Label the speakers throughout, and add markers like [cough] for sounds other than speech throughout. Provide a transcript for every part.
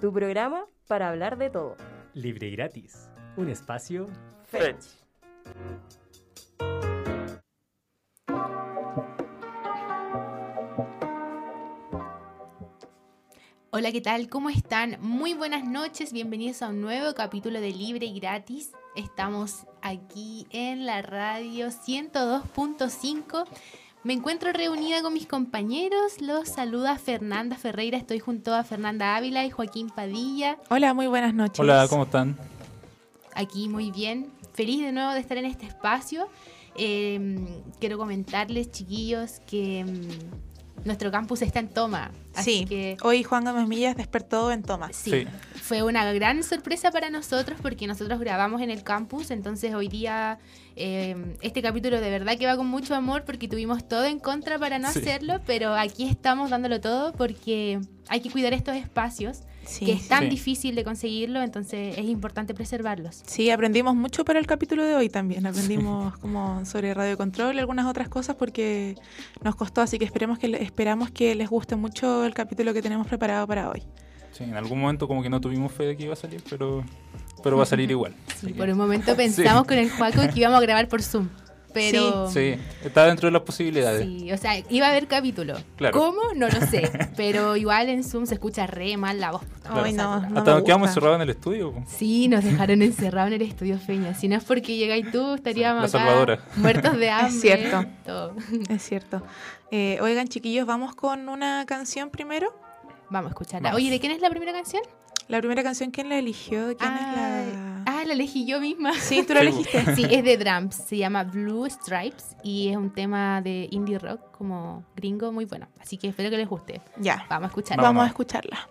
Speaker 1: tu programa para hablar de todo.
Speaker 2: Libre y gratis. Un espacio
Speaker 1: Fetch.
Speaker 3: Hola, ¿qué tal? ¿Cómo están? Muy buenas noches, bienvenidos a un nuevo capítulo de Libre y Gratis. Estamos aquí en la radio 102.5. Me encuentro reunida con mis compañeros. Los saluda Fernanda Ferreira. Estoy junto a Fernanda Ávila y Joaquín Padilla.
Speaker 4: Hola, muy buenas noches.
Speaker 5: Hola, ¿cómo están?
Speaker 3: Aquí muy bien. Feliz de nuevo de estar en este espacio. Eh, quiero comentarles, chiquillos, que mm, nuestro campus está en toma. Así
Speaker 4: Sí,
Speaker 3: que
Speaker 4: hoy Juan Gómez Millas despertó en toma.
Speaker 3: Sí,
Speaker 5: Sí.
Speaker 3: fue una gran sorpresa para nosotros porque nosotros grabamos en el campus, entonces hoy día eh, este capítulo de verdad que va con mucho amor porque tuvimos todo en contra para no
Speaker 5: Sí.
Speaker 3: hacerlo, pero aquí estamos dándolo todo porque hay que cuidar estos espacios,
Speaker 4: Sí.
Speaker 3: que es tan
Speaker 5: Sí.
Speaker 3: difícil de conseguirlo, entonces es importante preservarlos.
Speaker 4: Sí, aprendimos mucho para el capítulo de hoy también. Aprendimos como sobre radio control y algunas otras cosas porque nos costó, así que esperemos que esperamos que les guste mucho el capítulo que tenemos preparado para hoy.
Speaker 5: Sí, en algún momento como que no tuvimos fe de que iba a salir, pero, pero va a salir [laughs] igual.
Speaker 3: Sí, por un momento [laughs] pensamos con el Juaco que íbamos a grabar por Zoom, pero...
Speaker 5: Sí, está dentro de las posibilidades.
Speaker 3: Sí, o sea, iba a haber capítulo.
Speaker 5: Claro.
Speaker 3: ¿Cómo? No lo sé. [laughs] Pero igual en Zoom se escucha re mal la voz.
Speaker 4: Ay, no,
Speaker 5: Hasta nos quedamos encerrados en el estudio. po.
Speaker 3: Sí, nos dejaron encerrados en el estudio Feña. Si no es porque llegáis tú, estaríamos acá muertos de [laughs] hambre.
Speaker 4: cierto.
Speaker 3: todo.
Speaker 4: Es cierto. Eh, oigan, chiquillos, vamos con una canción primero.
Speaker 3: Vamos a escucharla.
Speaker 5: Vamos.
Speaker 3: Oye, ¿de quién es la primera canción?
Speaker 4: La primera canción, ¿quién la eligió? ¿De ¿Quién
Speaker 3: ah,
Speaker 4: es la...?
Speaker 3: ah, la elegí yo misma.
Speaker 4: Sí, tú la
Speaker 5: Sí,
Speaker 4: elegiste.
Speaker 3: Sí, es de Drums. Se llama Blue Stripes y es un tema de indie rock como gringo muy bueno. Así que espero que les guste.
Speaker 4: Ya,
Speaker 3: Vamos a escucharla.
Speaker 4: vamos a escucharla.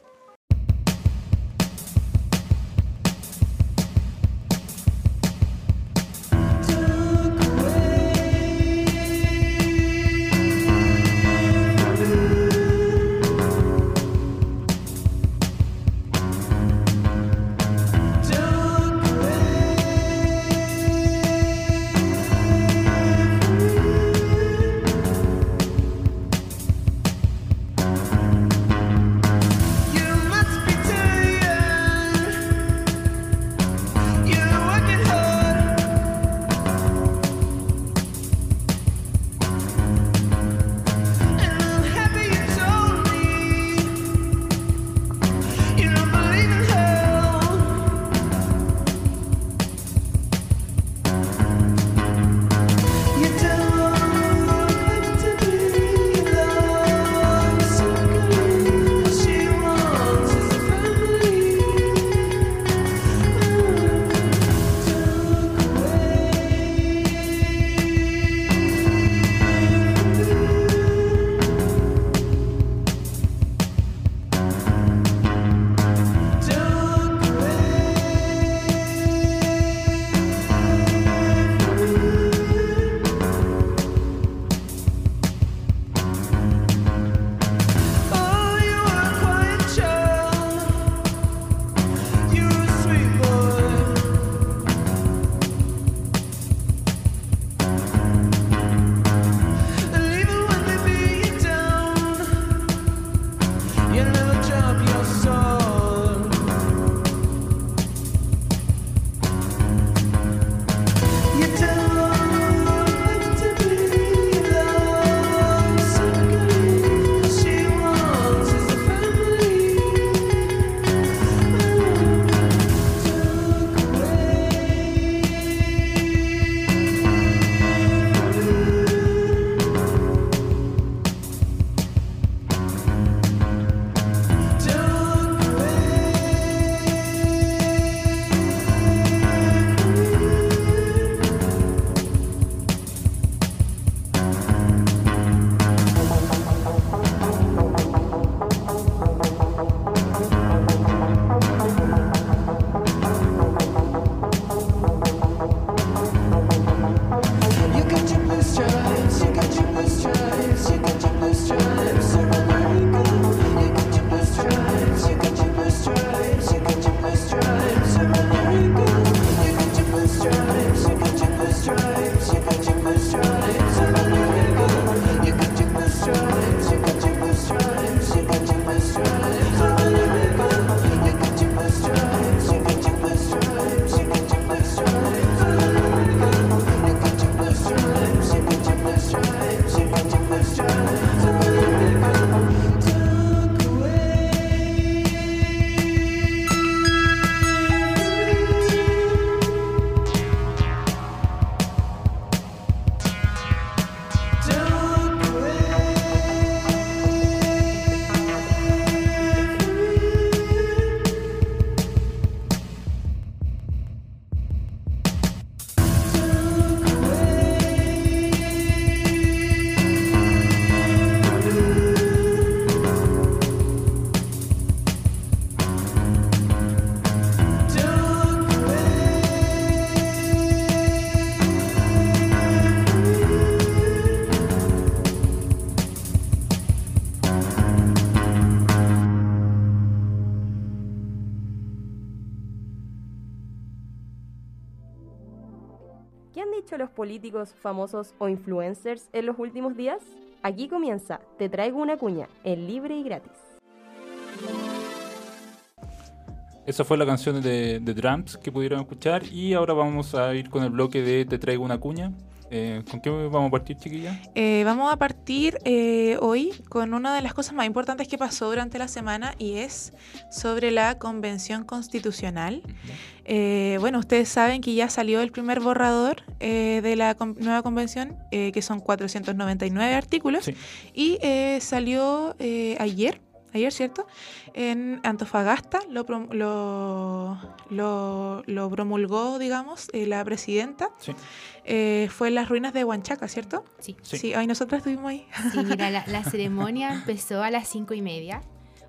Speaker 1: Los políticos famosos o influencers en los últimos días? Aquí comienza Te traigo una cuña, en libre y gratis.
Speaker 5: Esa fue la canción de, de Drums que pudieron escuchar y ahora vamos a ir con el bloque de Te traigo una cuña. Eh, ¿Con qué vamos a partir, chiquilla?
Speaker 4: Eh, vamos a partir eh, hoy con una de las cosas más importantes que pasó durante la semana y es sobre la Convención Constitucional. Bueno, ustedes saben que ya salió el primer borrador de la con- nueva convención, que son 499 artículos,
Speaker 5: Sí.
Speaker 4: y salió ayer, ayer, ¿cierto? En Antofagasta lo, prom- lo, lo- lo promulgó, digamos, eh, la presidenta.
Speaker 5: Sí.
Speaker 4: Eh, fue en las ruinas de Huanchaca, ¿cierto?
Speaker 3: Sí.
Speaker 5: Sí.
Speaker 4: ay, nosotras estuvimos ahí.
Speaker 3: Sí, mira, la, la [laughs] ceremonia empezó a las cinco y media.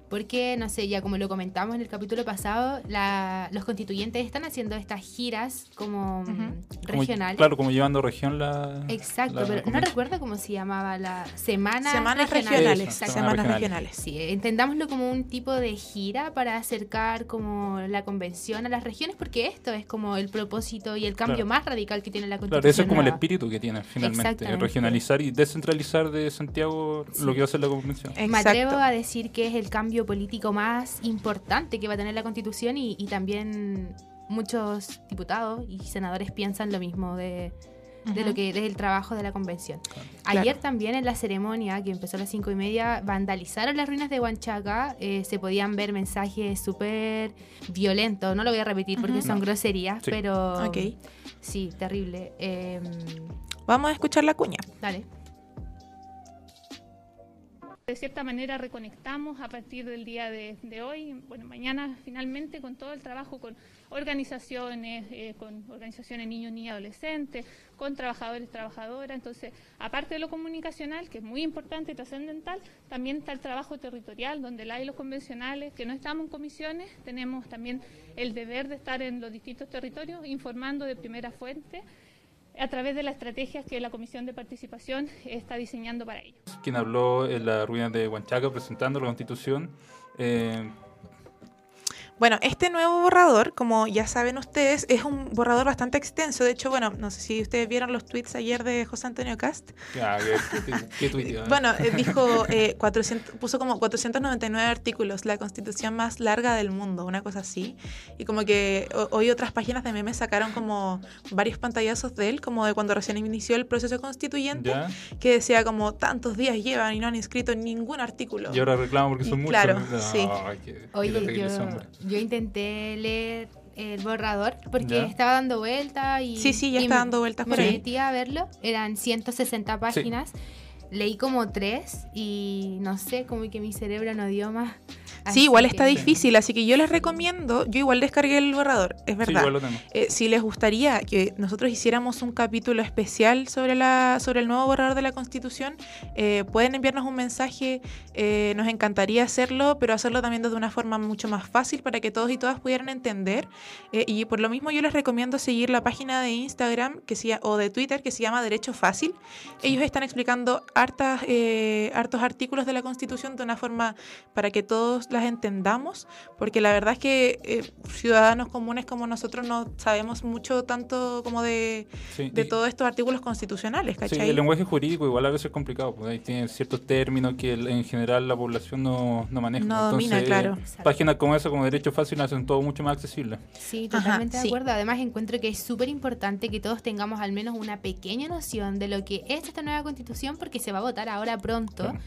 Speaker 3: Porque, no sé, ya como lo comentamos en el capítulo pasado, la- los constituyentes están haciendo estas giras como mm,
Speaker 4: Ujú.
Speaker 5: Como-
Speaker 3: regionales.
Speaker 5: claro, como llevando región la.
Speaker 3: Exacto,
Speaker 5: la
Speaker 3: pero no
Speaker 5: convención.
Speaker 3: recuerdo cómo se llamaba la semana
Speaker 4: Semanas regionales.
Speaker 5: Eso,
Speaker 3: Exacto.
Speaker 4: Semanas
Speaker 5: regionales.
Speaker 4: regionales.
Speaker 3: Sí, entendámoslo como un tipo de gira para acercar como la convención a las regiones, porque esto es como el propósito y el cambio
Speaker 5: Claro.
Speaker 3: más radical que tiene la constitución.
Speaker 5: Claro, eso es como el
Speaker 3: nueva.
Speaker 5: espíritu que tiene finalmente, regionalizar y descentralizar de Santiago lo que va a ser la convención.
Speaker 3: Me atrevo
Speaker 4: Exacto.
Speaker 3: a decir que es el cambio político más importante que va a tener la constitución y, y también muchos diputados y senadores piensan lo mismo de, de lo que del trabajo de la convención.
Speaker 5: Claro.
Speaker 3: Ayer también en la ceremonia, que empezó a las cinco y media, vandalizaron las ruinas de Huanchaca. eh, se podían ver mensajes súper violentos. No lo voy a repetir porque son
Speaker 5: No.
Speaker 3: groserías,
Speaker 5: Sí.
Speaker 3: pero
Speaker 4: Ok.
Speaker 3: sí, terrible. Eh,
Speaker 4: Vamos a escuchar la cuña.
Speaker 3: dale.
Speaker 6: De cierta manera reconectamos a partir del día de, hoy, bueno, mañana finalmente con todo el trabajo con organizaciones, eh, con organizaciones niños, niñas, adolescentes, con trabajadores, trabajadoras. Entonces, aparte de lo comunicacional, que es muy importante y trascendental, también está el trabajo territorial, donde la y los convencionales, que no estamos en comisiones, tenemos también el deber de estar en los distintos territorios informando de primera fuente a través de las estrategias que la Comisión de Participación está diseñando para ello.
Speaker 5: Quien habló en la ruina de Huanchaca presentando la constitución. eh,
Speaker 4: Bueno, este nuevo borrador, como ya saben ustedes, es un borrador bastante extenso. De hecho, bueno, no sé si ustedes vieron los tweets ayer de José Antonio Cast.
Speaker 5: ya, ¿qué, qué? [laughs]
Speaker 4: Bueno, eh, [laughs] dijo, eh, 400, puso como 499 artículos, la constitución más larga del mundo, una cosa así. Y como que ho- hoy otras páginas de memes sacaron como varios pantallazos de él, como de cuando recién inició el proceso constituyente,
Speaker 5: ¿Ya?
Speaker 4: que decía como tantos días llevan y no han inscrito ningún artículo.
Speaker 5: Y ahora reclamo porque son
Speaker 4: Y
Speaker 5: muchos.
Speaker 4: claro,
Speaker 5: No,
Speaker 4: sí.
Speaker 3: Oye, yo. Yo intenté leer el borrador porque
Speaker 5: Ya.
Speaker 3: estaba dando vuelta y...
Speaker 4: Sí, sí, ya está
Speaker 3: me-
Speaker 4: dando vueltas
Speaker 3: Me
Speaker 4: por ahí.
Speaker 3: metí a verlo, eran 160 páginas, leí como tres y no sé, como que mi cerebro no dio más. Así
Speaker 4: Sí, igual
Speaker 3: que-
Speaker 4: está difícil, así que yo les recomiendo, yo igual descargué el borrador, es
Speaker 5: Sí,
Speaker 4: verdad.
Speaker 5: igual lo tengo.
Speaker 4: Eh, si les gustaría que nosotros hiciéramos un capítulo especial sobre la sobre el nuevo borrador de la Constitución, eh, pueden enviarnos un mensaje. eh, nos encantaría hacerlo, pero hacerlo también de una forma mucho más fácil para que todos y todas pudieran entender. Eh, y por lo mismo yo les recomiendo seguir la página de Instagram que se, o de Twitter que se llama Derecho Fácil. Ellos están explicando hartas, eh, hartos artículos de la Constitución de una forma para que todos las entendamos, porque la verdad es que eh, ciudadanos comunes como nosotros no sabemos mucho tanto como de,
Speaker 5: Sí,
Speaker 4: de
Speaker 5: y-
Speaker 4: todos estos artículos constitucionales,
Speaker 5: el lenguaje jurídico igual a veces es complicado, pues ahí tiene ciertos términos que el- en general la población no, no maneja.
Speaker 4: No domina,
Speaker 5: Entonces,
Speaker 4: claro.
Speaker 5: eh, páginas como esa, como Derecho Fácil, hacen todo mucho más accesible.
Speaker 3: Sí, totalmente de acuerdo. Además, encuentro que es súper importante que todos tengamos al menos una pequeña noción de lo que es esta nueva constitución, porque se va a votar ahora pronto.
Speaker 5: Claro.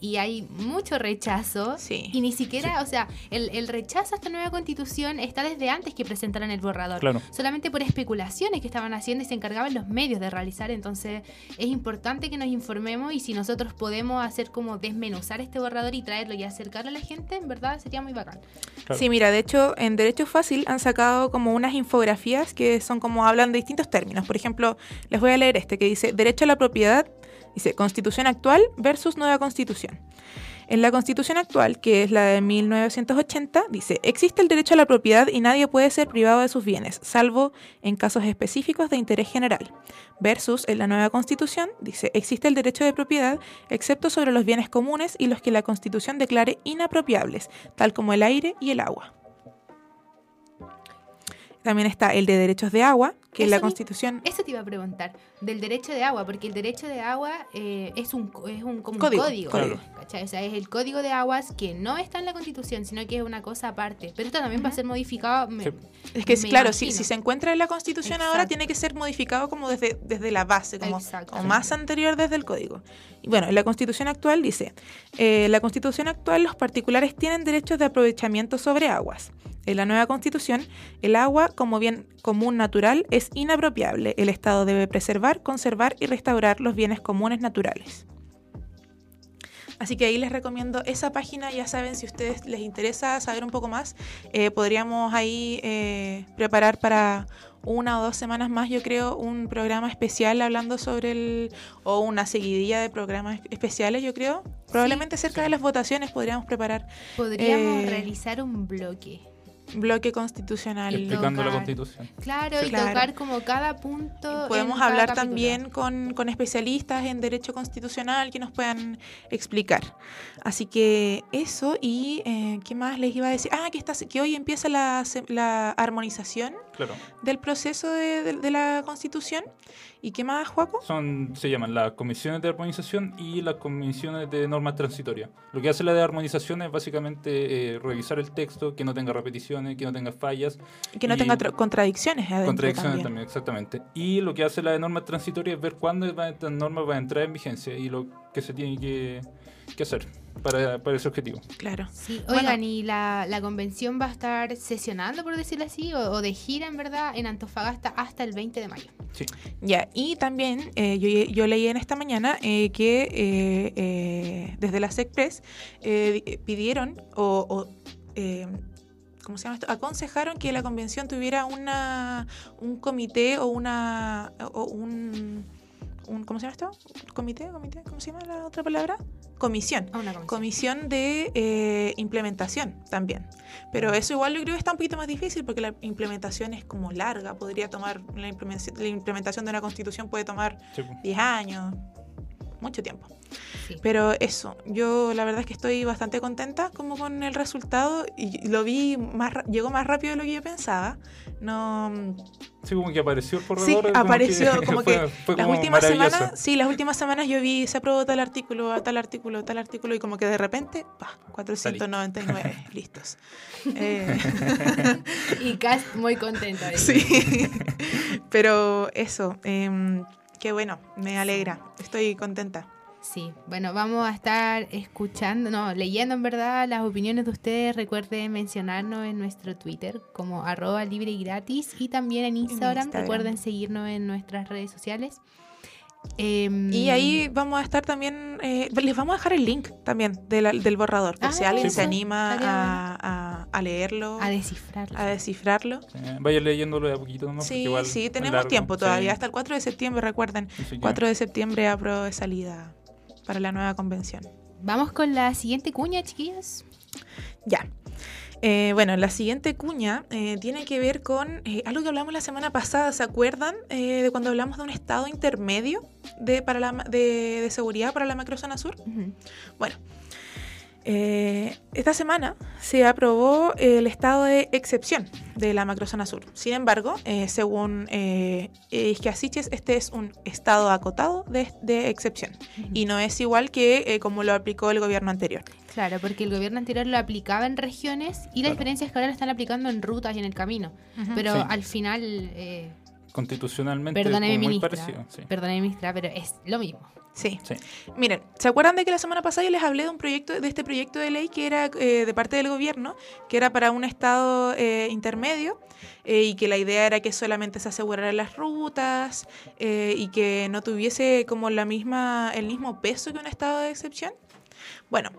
Speaker 3: Y hay mucho rechazo.
Speaker 4: Sí.
Speaker 3: Y ni siquiera, o sea, el, el rechazo a esta nueva constitución está desde antes que presentaran el borrador.
Speaker 5: Claro.
Speaker 3: Solamente por especulaciones que estaban haciendo y se encargaban los medios de realizar. Entonces, es importante que nos informemos y si nosotros podemos hacer como desmenuzar este borrador y traerlo y acercarlo a la gente, en verdad sería muy bacán.
Speaker 5: Claro.
Speaker 4: Sí, mira, de hecho, en Derecho Fácil han sacado como unas infografías que son como hablan de distintos términos. Por ejemplo, les voy a leer este que dice Derecho a la propiedad, dice Constitución actual versus nueva Constitución. En la Constitución actual, que es la de 1980, dice, existe el derecho a la propiedad y nadie puede ser privado de sus bienes, salvo en casos específicos de interés general. Versus en la nueva Constitución, dice, existe el derecho de propiedad, excepto sobre los bienes comunes y los que la Constitución declare inapropiables, tal como el aire y el agua. También está el de derechos de agua, que
Speaker 3: Eso
Speaker 4: la Constitución...
Speaker 3: Eso te iba a preguntar, del derecho de agua, porque el derecho de agua eh, es un, es un, como
Speaker 4: Código,
Speaker 3: un código. O sea, es el código de aguas que no está en la Constitución, sino que es una cosa aparte. Pero esto también va a ser modificado. me-
Speaker 5: Sí.
Speaker 4: Es que,
Speaker 3: me
Speaker 4: claro, si, si se encuentra en la Constitución ahora, tiene que ser modificado como desde, desde la base, como, como más anterior desde el código. Y bueno, la Constitución actual dice, eh, la Constitución actual, los particulares tienen derechos de aprovechamiento sobre aguas. En la nueva Constitución, el agua como bien común natural es inapropiable. El Estado debe preservar, conservar y restaurar los bienes comunes naturales. Así que ahí les recomiendo esa página, ya saben, si a ustedes les interesa saber un poco más, eh, podríamos ahí eh, preparar para una o dos semanas más, yo creo, un programa especial hablando sobre el, o una seguidilla de programas especiales, yo creo. Probablemente cerca de las votaciones podríamos preparar
Speaker 3: Podríamos
Speaker 4: Eh,
Speaker 3: realizar un bloque.
Speaker 4: Bloque constitucional.
Speaker 5: Explicando la. Constitución.
Speaker 3: Claro, y
Speaker 4: Claro.
Speaker 3: tocar como cada punto.
Speaker 4: Podemos hablar también con, con especialistas en derecho constitucional que nos puedan explicar. Así que eso y eh, ¿qué más les iba a decir? Ah, que, está, que hoy empieza la, se- la armonización
Speaker 5: Claro.
Speaker 4: del proceso de, de- de la constitución. ¿Y qué más, Juaco?
Speaker 5: Son, se llaman las comisiones de armonización y las comisiones de normas transitorias. Lo que hace la de armonización es básicamente eh, revisar el texto, que no tenga repeticiones, que no tenga fallas,
Speaker 4: Que no
Speaker 5: Y-
Speaker 4: tenga tra- contradicciones adentro
Speaker 5: contradicciones
Speaker 4: también.
Speaker 5: también. exactamente. Y lo que hace la de normas transitorias es ver cuándo va- esta norma va a entrar en vigencia y lo que se tiene que, que hacer para, para ese objetivo.
Speaker 4: Claro.
Speaker 3: Sí,
Speaker 4: Bueno.
Speaker 3: oigan, ¿y la, la convención va a estar sesionando, por decirlo así, o, o de gira, en verdad, en Antofagasta hasta el 20 de mayo?
Speaker 5: Sí.
Speaker 4: Ya, y también eh, yo, yo leí en esta mañana eh, que eh, eh, desde la SECPRES eh, di- pidieron o, o, eh, ¿cómo se llama esto? aconsejaron que la convención tuviera una un comité o una o un, un- ¿cómo se llama esto? comité, comité, ¿cómo se llama la otra palabra? Comisión
Speaker 3: una
Speaker 4: comisión de eh, implementación también. Pero eso igual yo creo que está un poquito más difícil porque la implementación es como larga. Podría tomar, la implementación, la implementación de una constitución puede tomar
Speaker 5: Sí, pues.
Speaker 4: 10 años, mucho tiempo.
Speaker 3: Sí.
Speaker 4: Pero eso, yo la verdad es que estoy bastante contenta como con el resultado y lo vi más, llegó más rápido de lo que yo pensaba. No,
Speaker 5: Sí, como que apareció el
Speaker 4: Sí,
Speaker 5: como
Speaker 4: apareció, como que
Speaker 5: fue- fue
Speaker 4: las
Speaker 5: como
Speaker 4: últimas semanas, sí, las últimas semanas yo vi, se aprobó tal artículo, tal artículo, tal artículo, y como que de repente, pa, 499 listos. Eh, [laughs]
Speaker 3: Y Cast muy contenta de [laughs]
Speaker 4: sí, pero eso, em, qué bueno, me alegra, estoy contenta.
Speaker 3: Sí, bueno, vamos a estar escuchando, no, leyendo en verdad las opiniones de ustedes. Recuerden mencionarnos en nuestro Twitter como arroba libre y gratis y también en Instagram.
Speaker 4: Instagram.
Speaker 3: Recuerden seguirnos en nuestras redes sociales. Em,
Speaker 4: Y ahí vamos a estar también, eh, les vamos a dejar el link también de la- del borrador, por
Speaker 3: Ah,
Speaker 4: si alguien
Speaker 5: sí,
Speaker 4: se anima a, a- a leerlo,
Speaker 3: a descifrarlo.
Speaker 4: a descifrarlo.
Speaker 5: Sí, Vaya leyéndolo de a poquito nomás. porque
Speaker 4: Sí,
Speaker 5: igual
Speaker 4: sí, tenemos tiempo todavía,
Speaker 5: sí.
Speaker 4: hasta el 4 de septiembre, recuerden.
Speaker 5: Así que-
Speaker 4: 4 de septiembre apruebo de salida para la nueva convención.
Speaker 3: Vamos con la siguiente cuña, chiquillos.
Speaker 4: Ya. Eh, bueno, la siguiente cuña eh, tiene que ver con eh, algo que hablamos la semana pasada. ¿Se acuerdan de cuando hablamos de un estado intermedio de, para la, ma- de, de seguridad para la macrozona sur? Bueno, eh, esta semana se aprobó el estado de excepción de la macrozona sur. Sin embargo, eh, según eh, Isquiasiches, este es un estado acotado de, de excepción y no es igual que eh, como lo aplicó el gobierno anterior.
Speaker 3: Claro, porque el gobierno anterior lo aplicaba en regiones y la
Speaker 5: Claro.
Speaker 3: diferencia es que ahora lo están aplicando en rutas y en el camino. Pero
Speaker 5: Sí.
Speaker 3: al final, eh,
Speaker 5: Constitucionalmente
Speaker 3: perdóneme
Speaker 5: como muy
Speaker 3: ministra,
Speaker 5: parecido. Sí.
Speaker 3: perdóneme ministra, pero es lo mismo.
Speaker 4: Sí.
Speaker 5: Sí.
Speaker 4: Miren, ¿se acuerdan de que la semana pasada yo les hablé de un proyecto, de este proyecto de ley que era eh, de parte del gobierno, que era para un estado eh, intermedio eh, y que la idea era que solamente se aseguraran las rutas eh, y que no tuviese como la misma, el mismo peso que un estado de excepción? Bueno,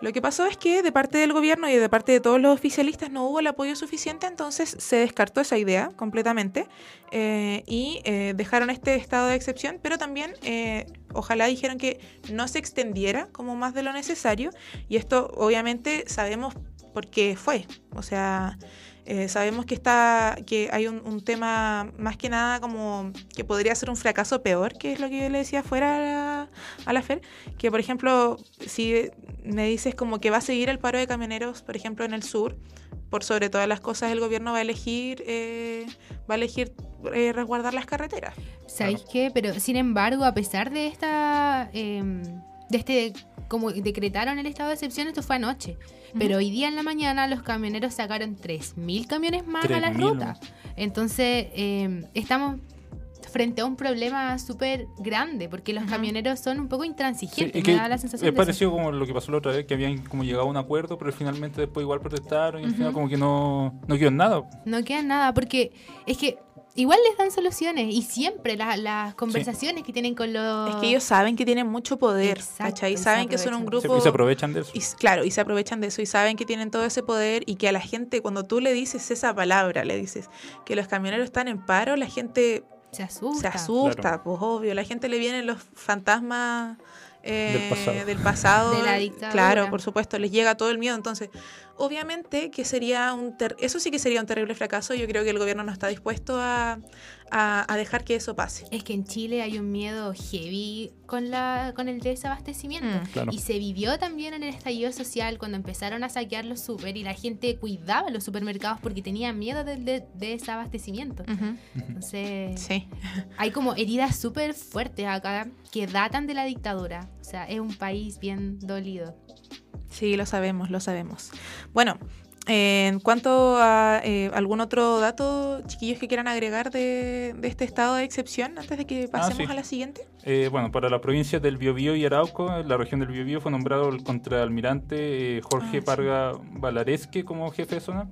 Speaker 4: lo que pasó es que de parte del gobierno y de parte de todos los oficialistas no hubo el apoyo suficiente, entonces se descartó esa idea completamente eh, y eh, dejaron este estado de excepción, pero también eh, ojalá dijeron que no se extendiera como más de lo necesario y esto obviamente sabemos por qué fue, o sea... eh, sabemos que está que hay un, tema más que nada como que podría ser un fracaso peor, que es lo que yo le decía fuera a la, a FER, que por ejemplo, si me dices como que va a seguir el paro de camioneros, por ejemplo, en el sur, por sobre todas las cosas el gobierno va a elegir, eh, va a elegir eh, resguardar las carreteras.
Speaker 3: ¿Sabéis qué? Pero sin embargo, a pesar de esta. em, de este. Como decretaron el estado de excepción, esto fue anoche. Pero hoy día en la mañana los camioneros sacaron 3.000 camiones más a la
Speaker 5: 3.000,
Speaker 3: ruta. Entonces, em, estamos frente a un problema súper grande, porque los camioneros son un poco
Speaker 5: Sí,
Speaker 3: intransigentes.
Speaker 5: y
Speaker 3: me
Speaker 5: que
Speaker 3: da la sensación
Speaker 5: es parecido como lo que pasó la otra vez, que habían como llegado a un acuerdo, pero finalmente después igual protestaron y al final como que no, no quedó nada.
Speaker 3: No queda nada, porque es que igual les dan soluciones y siempre la- las conversaciones que tienen con los...
Speaker 4: Es que ellos saben que tienen mucho poder,
Speaker 3: Exacto,
Speaker 4: ¿cachai?
Speaker 3: y se
Speaker 4: Saben que son un grupo...
Speaker 5: y se aprovechan de eso.
Speaker 4: Y claro, y se aprovechan de eso y saben que tienen todo ese poder y que a la gente, cuando tú le dices esa palabra, le dices que los camioneros están en paro, la gente
Speaker 3: se asusta.
Speaker 4: se asusta,
Speaker 5: Claro.
Speaker 4: pues obvio, la gente le vienen los fantasmas eh,
Speaker 5: Del pasado.
Speaker 4: del pasado. [laughs]
Speaker 3: De la dictadura.
Speaker 4: Claro, por supuesto, les llega todo el miedo. Entonces, obviamente que sería un... ter- eso sí que sería un terrible fracaso. Yo creo que el gobierno no está dispuesto a, a- a dejar que eso pase.
Speaker 3: Es que en Chile hay un miedo heavy con, la, con el desabastecimiento.
Speaker 4: Mm,
Speaker 5: Claro.
Speaker 3: Y se vivió también en el estallido social cuando empezaron a saquear los super y la gente cuidaba los supermercados porque tenía miedo del de- desabastecimiento. Entonces,
Speaker 4: Sí.
Speaker 3: hay como heridas súper fuertes acá que datan de la dictadura. O sea, es un país bien dolido.
Speaker 4: Sí, lo sabemos, lo sabemos. Bueno, eh, en cuanto a eh, algún otro dato, chiquillos, que quieran agregar de, de este estado de excepción antes de que pasemos
Speaker 5: sí.
Speaker 4: a la siguiente.
Speaker 5: Eh, bueno, para la provincia del Biobío y Arauco, la región del Biobío fue nombrado el contraalmirante eh, Jorge
Speaker 4: Ah, sí.
Speaker 5: Parga Valaresque como jefe de zona.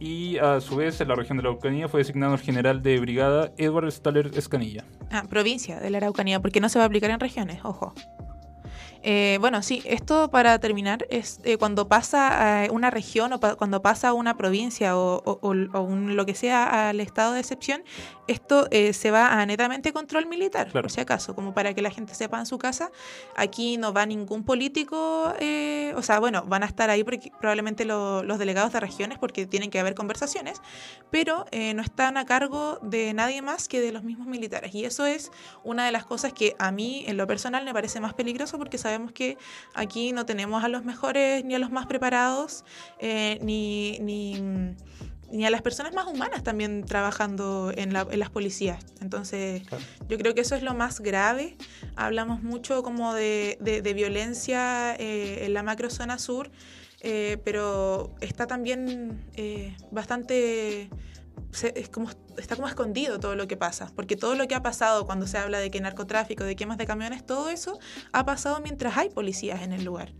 Speaker 5: Y a su vez, en la región de la Araucanía fue designado el general de brigada Edward Staller Escanilla.
Speaker 4: Ah, provincia de la Araucanía, porque no se va a aplicar en regiones, ojo. Eh, bueno, sí, esto para terminar es eh, cuando pasa a una región o pa- cuando pasa a una provincia o, o- o- o un- lo que sea al estado de excepción, esto eh, se va a netamente control militar,
Speaker 5: Claro.
Speaker 4: por si acaso, como para que la gente sepa en su casa. Aquí no va ningún político, eh, o sea, bueno, van a estar ahí porque probablemente lo- los delegados de regiones porque tienen que haber conversaciones, pero eh, no están a cargo de nadie más que de los mismos militares. Y eso es una de las cosas que a mí, en lo personal, me parece más peligroso porque sabemos que aquí no tenemos a los mejores ni a los más preparados, eh, ni, ni, ni a las personas más humanas también trabajando en, la- en las policías. Entonces,
Speaker 5: Claro.
Speaker 4: yo creo que eso es lo más grave. Hablamos mucho como de, de- de violencia eh, en la macrozona sur, eh, pero está también bastante es como, está como escondido todo lo que pasa, porque todo lo que ha pasado cuando se habla de que narcotráfico, de quemas de camiones, todo eso ha pasado mientras hay policías en el lugar.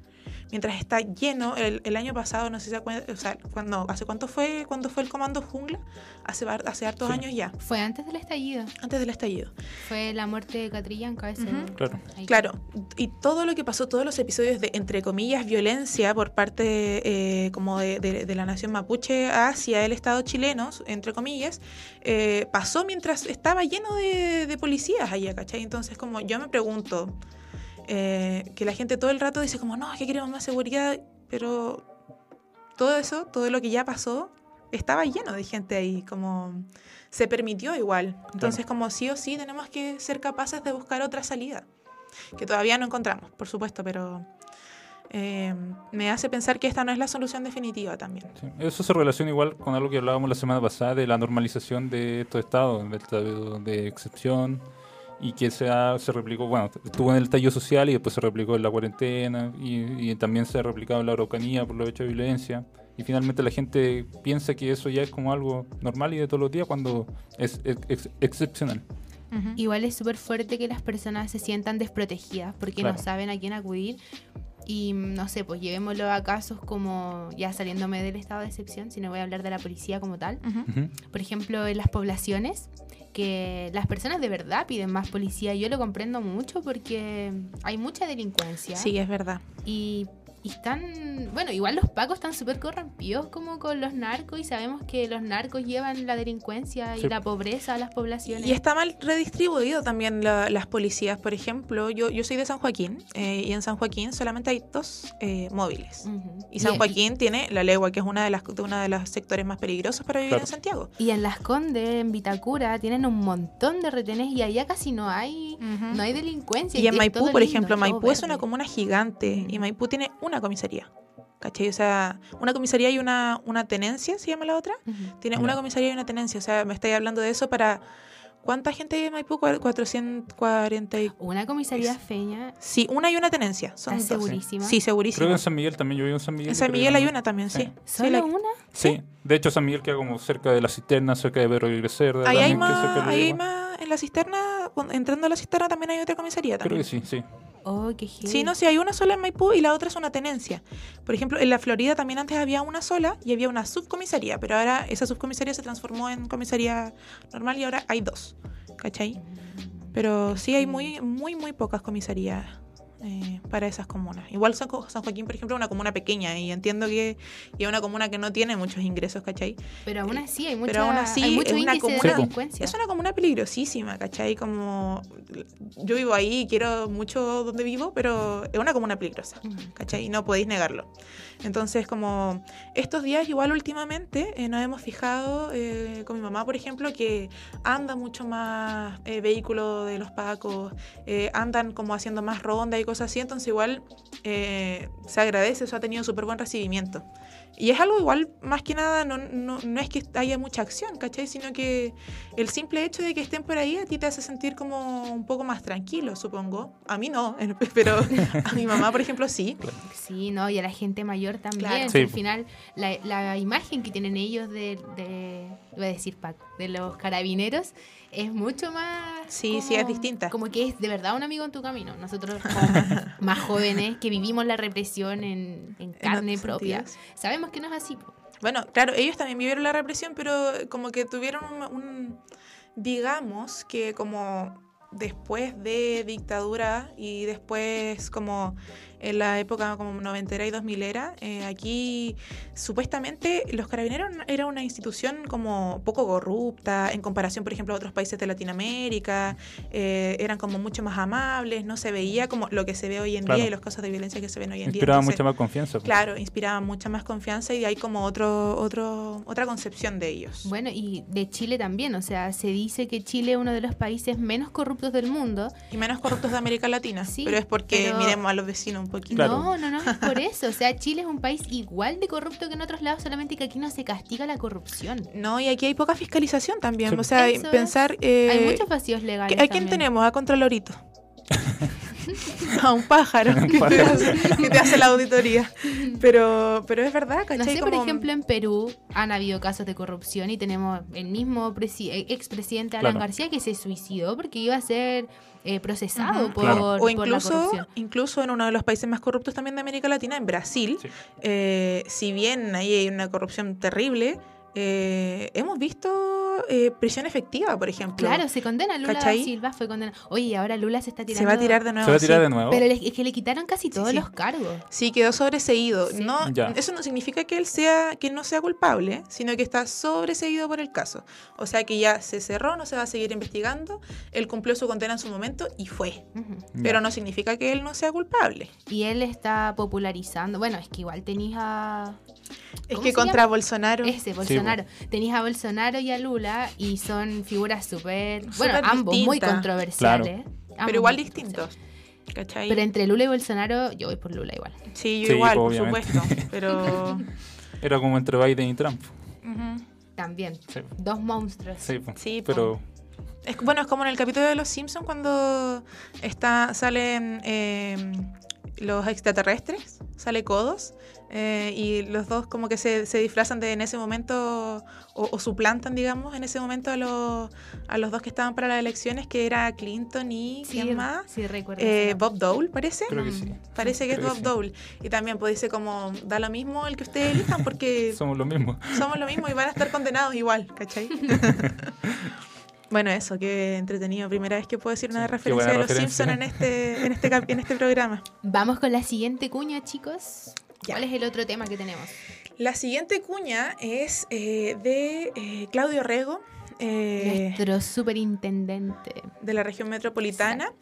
Speaker 4: Mientras está lleno, el, el año pasado, no sé si se acuerdan, o sea, cuando, ¿hace cuánto fue cuando fue el Comando Jungla? Hace, hartos
Speaker 5: Sí.
Speaker 4: años ya,
Speaker 3: Fue antes del estallido.
Speaker 4: antes del estallido.
Speaker 3: Fue la muerte de Catrillanca. Ese,
Speaker 4: Ujú.
Speaker 5: Claro.
Speaker 3: ahí.
Speaker 4: Claro, y todo lo que pasó, todos los episodios de, entre comillas, violencia por parte eh, como de, de- de la nación mapuche hacia el Estado chileno, entre comillas, eh, pasó mientras estaba lleno de, de policías allá, ¿cachai? Entonces, como yo me pregunto, eh, que la gente todo el rato dice como, no, es que queremos más seguridad, pero todo eso, todo lo que ya pasó, estaba lleno de gente ahí, como se permitió igual. Entonces, como sí o sí, tenemos que ser capaces de buscar otra salida que todavía no encontramos, por supuesto, pero eh, me hace pensar que esta no es la solución definitiva también.
Speaker 5: Sí. Eso se relaciona igual con algo que hablábamos la semana pasada de la normalización de estos estados, del estado de excepción, y que se, ha- se replicó, bueno, estuvo en el tallo social y después se replicó en la cuarentena, y, y también se ha replicado en la Araucanía por los hechos de violencia. Y finalmente la gente piensa que eso ya es como algo normal y de todos los días cuando es ex- ex- excepcional.
Speaker 3: Igual es súper fuerte que las personas se sientan desprotegidas porque
Speaker 5: Claro.
Speaker 3: no saben a quién acudir. Y mm, no sé, pues llevémoslo a casos como, ya saliéndome del estado de excepción, si no voy a hablar de la policía como tal.
Speaker 4: Ujú.
Speaker 5: Ujú.
Speaker 3: Por ejemplo, en las poblaciones, que las personas de verdad piden más policía. Yo lo comprendo mucho porque hay mucha delincuencia.
Speaker 4: Sí, es verdad.
Speaker 3: Y, y están, bueno, igual los pacos están súper corrompidos como con los narcos y sabemos que los narcos llevan la delincuencia y
Speaker 5: Sí.
Speaker 3: la pobreza a las poblaciones.
Speaker 4: Y está mal redistribuido también la- las policías. Por ejemplo, yo, yo soy de San Joaquín eh, y en San Joaquín solamente hay dos eh, móviles.
Speaker 3: Ujú.
Speaker 4: Y San
Speaker 3: y-
Speaker 4: Joaquín tiene la legua, que es una de las de una de los sectores más peligrosos para vivir
Speaker 5: Claro.
Speaker 4: en Santiago.
Speaker 3: Y en Las Condes, en Vitacura, tienen un montón de retenes y allá casi no hay, no hay delincuencia.
Speaker 4: Y en
Speaker 3: es
Speaker 4: Maipú, por
Speaker 3: lindo,
Speaker 4: ejemplo, Maipú es una
Speaker 3: verde.
Speaker 4: comuna gigante
Speaker 3: Mm.
Speaker 4: y Maipú tiene una comisaría. ¿Cachai? O sea, una comisaría y una, una tenencia, ¿se llama la otra?
Speaker 3: Ujú.
Speaker 4: Tiene
Speaker 5: Ya.
Speaker 4: una comisaría y una tenencia. O sea, me estáis hablando de eso para... ¿Cuánta gente vive en Maipú? Cua- 440 y...
Speaker 3: Una comisaría feña.
Speaker 4: Sí, una y una tenencia. Son
Speaker 3: ¿Estás segurísima?
Speaker 4: Sí, segurísimo.
Speaker 5: Creo que en San Miguel también, yo vivo en San Miguel.
Speaker 4: En San
Speaker 5: creo
Speaker 4: Miguel hay una también, sí.
Speaker 5: Sí.
Speaker 4: Sí,
Speaker 3: ¿Solo
Speaker 4: la-
Speaker 3: una?
Speaker 5: Sí, de hecho San Miguel queda como cerca de la cisterna, cerca de Pedro y Cerda.
Speaker 4: Ahí hay más, ahí hay más, en la cisterna, entrando a la cisterna también hay otra comisaría
Speaker 5: Creo
Speaker 4: también.
Speaker 5: que sí, sí.
Speaker 3: Oh, qué.
Speaker 4: Sí, no, sí, hay una sola en Maipú y la otra es una tenencia. Por ejemplo, en la Florida también antes había una sola y había una subcomisaría, pero ahora esa subcomisaría se transformó en comisaría normal y ahora hay dos, ¿cachai? Pero sí hay muy, muy, muy pocas comisarías eh, para esas comunas. Igual San, San Joaquín, por ejemplo, es una comuna pequeña y entiendo que y es una comuna que no tiene muchos ingresos, ¿cachai?
Speaker 3: Pero aún así hay, mucha,
Speaker 4: Pero aún así
Speaker 3: hay mucho
Speaker 4: es una
Speaker 3: índice de
Speaker 4: comuna-
Speaker 3: delincuencia.
Speaker 4: Es una comuna peligrosísima, ¿cachai? Como yo vivo ahí y quiero mucho donde vivo, pero es una comuna peligrosa. ¿cachai? Y no podéis negarlo. Entonces, como estos días, igual últimamente, eh, nos hemos fijado eh, con mi mamá, por ejemplo, que anda mucho más eh, vehículo de los pacos, eh, andan como haciendo más ronda y cosas así, entonces igual eh, se agradece, eso ha tenido súper buen recibimiento. Y es algo igual, más que nada, no, no, no es que haya mucha acción, ¿cachai? Sino que el simple hecho de que estén por ahí a ti te hace sentir como un poco más tranquilo, supongo. A mí no, [laughs] pero a mi mamá, por ejemplo, sí.
Speaker 3: Sí, ¿no? Y a la gente mayor también.
Speaker 4: Claro.
Speaker 5: Sí.
Speaker 3: Al final, la, la imagen que tienen ellos de, de, iba a decir Pac, de los carabineros es mucho más...
Speaker 4: Sí, sí, es distinta.
Speaker 3: Como que es de verdad un amigo en tu camino. Nosotros como [laughs] más jóvenes que vivimos la represión en, en carne propia,
Speaker 4: sentidos.
Speaker 3: sabemos que no es así.
Speaker 4: Bueno, claro, ellos también vivieron la represión, pero como que tuvieron un, un- digamos que como después de dictadura y después como en la época como noventera y dos milera, eh, aquí supuestamente los carabineros era una institución como poco corrupta en comparación, por ejemplo, a otros países de Latinoamérica, eh, eran como mucho más amables, no se veía como lo que se ve hoy en
Speaker 5: Claro.
Speaker 4: día y los casos de violencia que se ven hoy en día.
Speaker 5: Inspiraba mucha más confianza. pues.
Speaker 4: Claro, inspiraba mucha más confianza y hay como otro, otro, otra concepción de ellos.
Speaker 3: Bueno, y de Chile también. O sea, se dice que Chile es uno de los países menos corruptos del mundo.
Speaker 4: Y menos corruptos de América Latina.
Speaker 3: Sí,
Speaker 4: pero es porque
Speaker 3: pero-
Speaker 4: miremos a los vecinos un poquito.
Speaker 5: Claro.
Speaker 3: No, no, no, es por [laughs] eso. O sea, Chile es un país igual de corrupto que en otros lados, solamente que aquí no se castiga la corrupción.
Speaker 4: No, y aquí hay poca fiscalización también.
Speaker 5: Sí.
Speaker 4: O sea,
Speaker 3: Eso
Speaker 4: pensar... eh,
Speaker 3: Hay muchos vacíos legales.
Speaker 4: ¿A quién
Speaker 3: también.
Speaker 4: tenemos? A Contralorito. [laughs] [laughs] a un pájaro, que, Te hace, que te hace la auditoría. [laughs] Pero, pero es verdad, ¿cachai?
Speaker 3: No sé, por
Speaker 4: Como-
Speaker 3: ejemplo, en Perú han habido casos de corrupción y tenemos el mismo presi- eh, expresidente Alan
Speaker 5: Claro.
Speaker 3: García que se suicidó porque iba a ser eh, procesado
Speaker 4: Ujú.
Speaker 3: por,
Speaker 5: Claro.
Speaker 4: O
Speaker 3: por la
Speaker 4: incluso,
Speaker 3: corrupción.
Speaker 4: incluso en uno de los países más corruptos también de América Latina, en Brasil,
Speaker 5: Sí.
Speaker 4: eh, si bien ahí hay una corrupción terrible, eh, hemos visto eh, prisión efectiva, por ejemplo.
Speaker 3: Claro, se condena. Lula
Speaker 4: ¿Cachai?
Speaker 3: da Silva fue condenado. Oye, y ahora Lula se está tirando.
Speaker 4: Se va a tirar de nuevo.
Speaker 5: Se va a tirar
Speaker 4: sí.
Speaker 5: de nuevo.
Speaker 3: Pero le- es que le quitaron casi todos
Speaker 4: sí.
Speaker 3: los cargos.
Speaker 4: Sí, quedó sobreseído.
Speaker 3: Sí.
Speaker 4: No,
Speaker 5: Ya.
Speaker 4: eso no significa que él sea, que no sea culpable, sino que está sobreseído por el caso. O sea que ya se cerró, no se va a seguir investigando. Él cumplió su condena en su momento y fue. Pero no significa que él no sea culpable.
Speaker 3: Y él está popularizando. Bueno, es que igual tenías a.
Speaker 4: Es
Speaker 3: ¿Cómo
Speaker 4: que contra
Speaker 3: llama?
Speaker 4: Bolsonaro.
Speaker 3: Ese, Bolsonaro. Tenías a Bolsonaro y a Lula y son figuras súper. Bueno, ambos muy controversiales. Ambos
Speaker 4: pero igual distintos. ¿Cachai?
Speaker 3: Pero entre Lula y Bolsonaro, yo voy por Lula igual.
Speaker 4: sí, yo
Speaker 5: Sí,
Speaker 4: igual, por supuesto. [laughs] Pero. [laughs]
Speaker 5: Era como entre Biden y Trump.
Speaker 3: También.
Speaker 5: Sí,
Speaker 3: Dos monstruos.
Speaker 5: sí.
Speaker 4: Sí, po.
Speaker 5: pero
Speaker 4: Es, bueno, es como en el capítulo de Los Simpsons cuando está, salen eh, los extraterrestres, sale Codos, eh, y los dos como que se, se disfrazan de en ese momento, o, o suplantan, digamos, en ese momento a los, a los dos que estaban para las elecciones, que era Clinton y
Speaker 3: Sí,
Speaker 4: ¿quién más?
Speaker 3: Sí, recuerdo.
Speaker 4: Eh, Bob Dole, parece.
Speaker 5: creo que sí.
Speaker 4: Parece que es Bob
Speaker 5: sí.
Speaker 4: Dole. Y también pues dice como, da lo mismo el que ustedes elijan porque [laughs]
Speaker 5: Somos lo mismo.
Speaker 4: somos lo mismo y van a estar condenados igual, ¿cachai? [laughs] bueno, eso, qué entretenido. Primera vez que puedo decir una
Speaker 5: Sí,
Speaker 4: referencia de los
Speaker 5: referencia.
Speaker 4: Simpsons en este, en, este, cap- en este programa.
Speaker 3: Vamos con la siguiente cuña, chicos.
Speaker 4: Ya.
Speaker 3: ¿Cuál es el otro tema que tenemos?
Speaker 4: La siguiente cuña es eh, de eh, Claudio Rego. eh,
Speaker 3: Nuestro superintendente.
Speaker 4: de la región metropolitana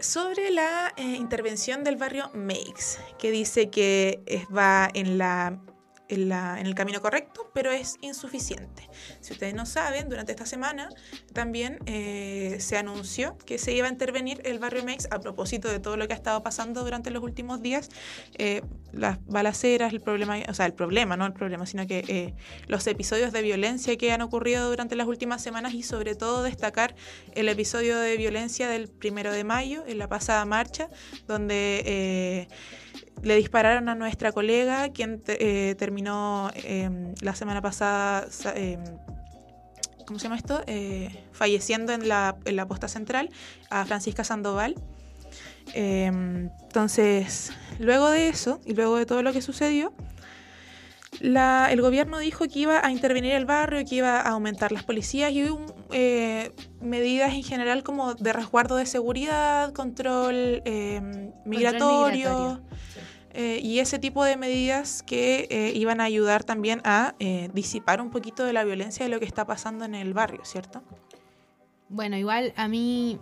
Speaker 4: sobre la intervención del barrio Meix, que dice que es- va en la, en la- en el camino correcto, pero es insuficiente. Si ustedes no saben, durante esta semana también eh, se anunció que se iba a intervenir el barrio Meix a propósito de todo lo que ha estado pasando durante los últimos días. eh, las balaceras, el problema, o sea, el problema, no el problema, sino que eh, los episodios de violencia que han ocurrido durante las últimas semanas y sobre todo destacar el episodio de violencia del primero de mayo, en la pasada marcha, donde eh, le dispararon a nuestra colega, quien eh, terminó em, la semana pasada, em, ¿cómo se llama esto? Eh, falleciendo en la, en la posta central, a Francisca Sandoval. Em, entonces, luego de eso y luego de todo lo que sucedió, la- el gobierno dijo que iba a intervenir el barrio, que iba a aumentar las policías y hubo eh, medidas en general como de resguardo de seguridad, control eh, migratorio,
Speaker 3: migratorio.
Speaker 4: eh, y ese tipo de medidas que iban a ayudar también a disipar un poquito de la violencia de lo que está pasando en el barrio, ¿cierto?
Speaker 3: Bueno, igual a mí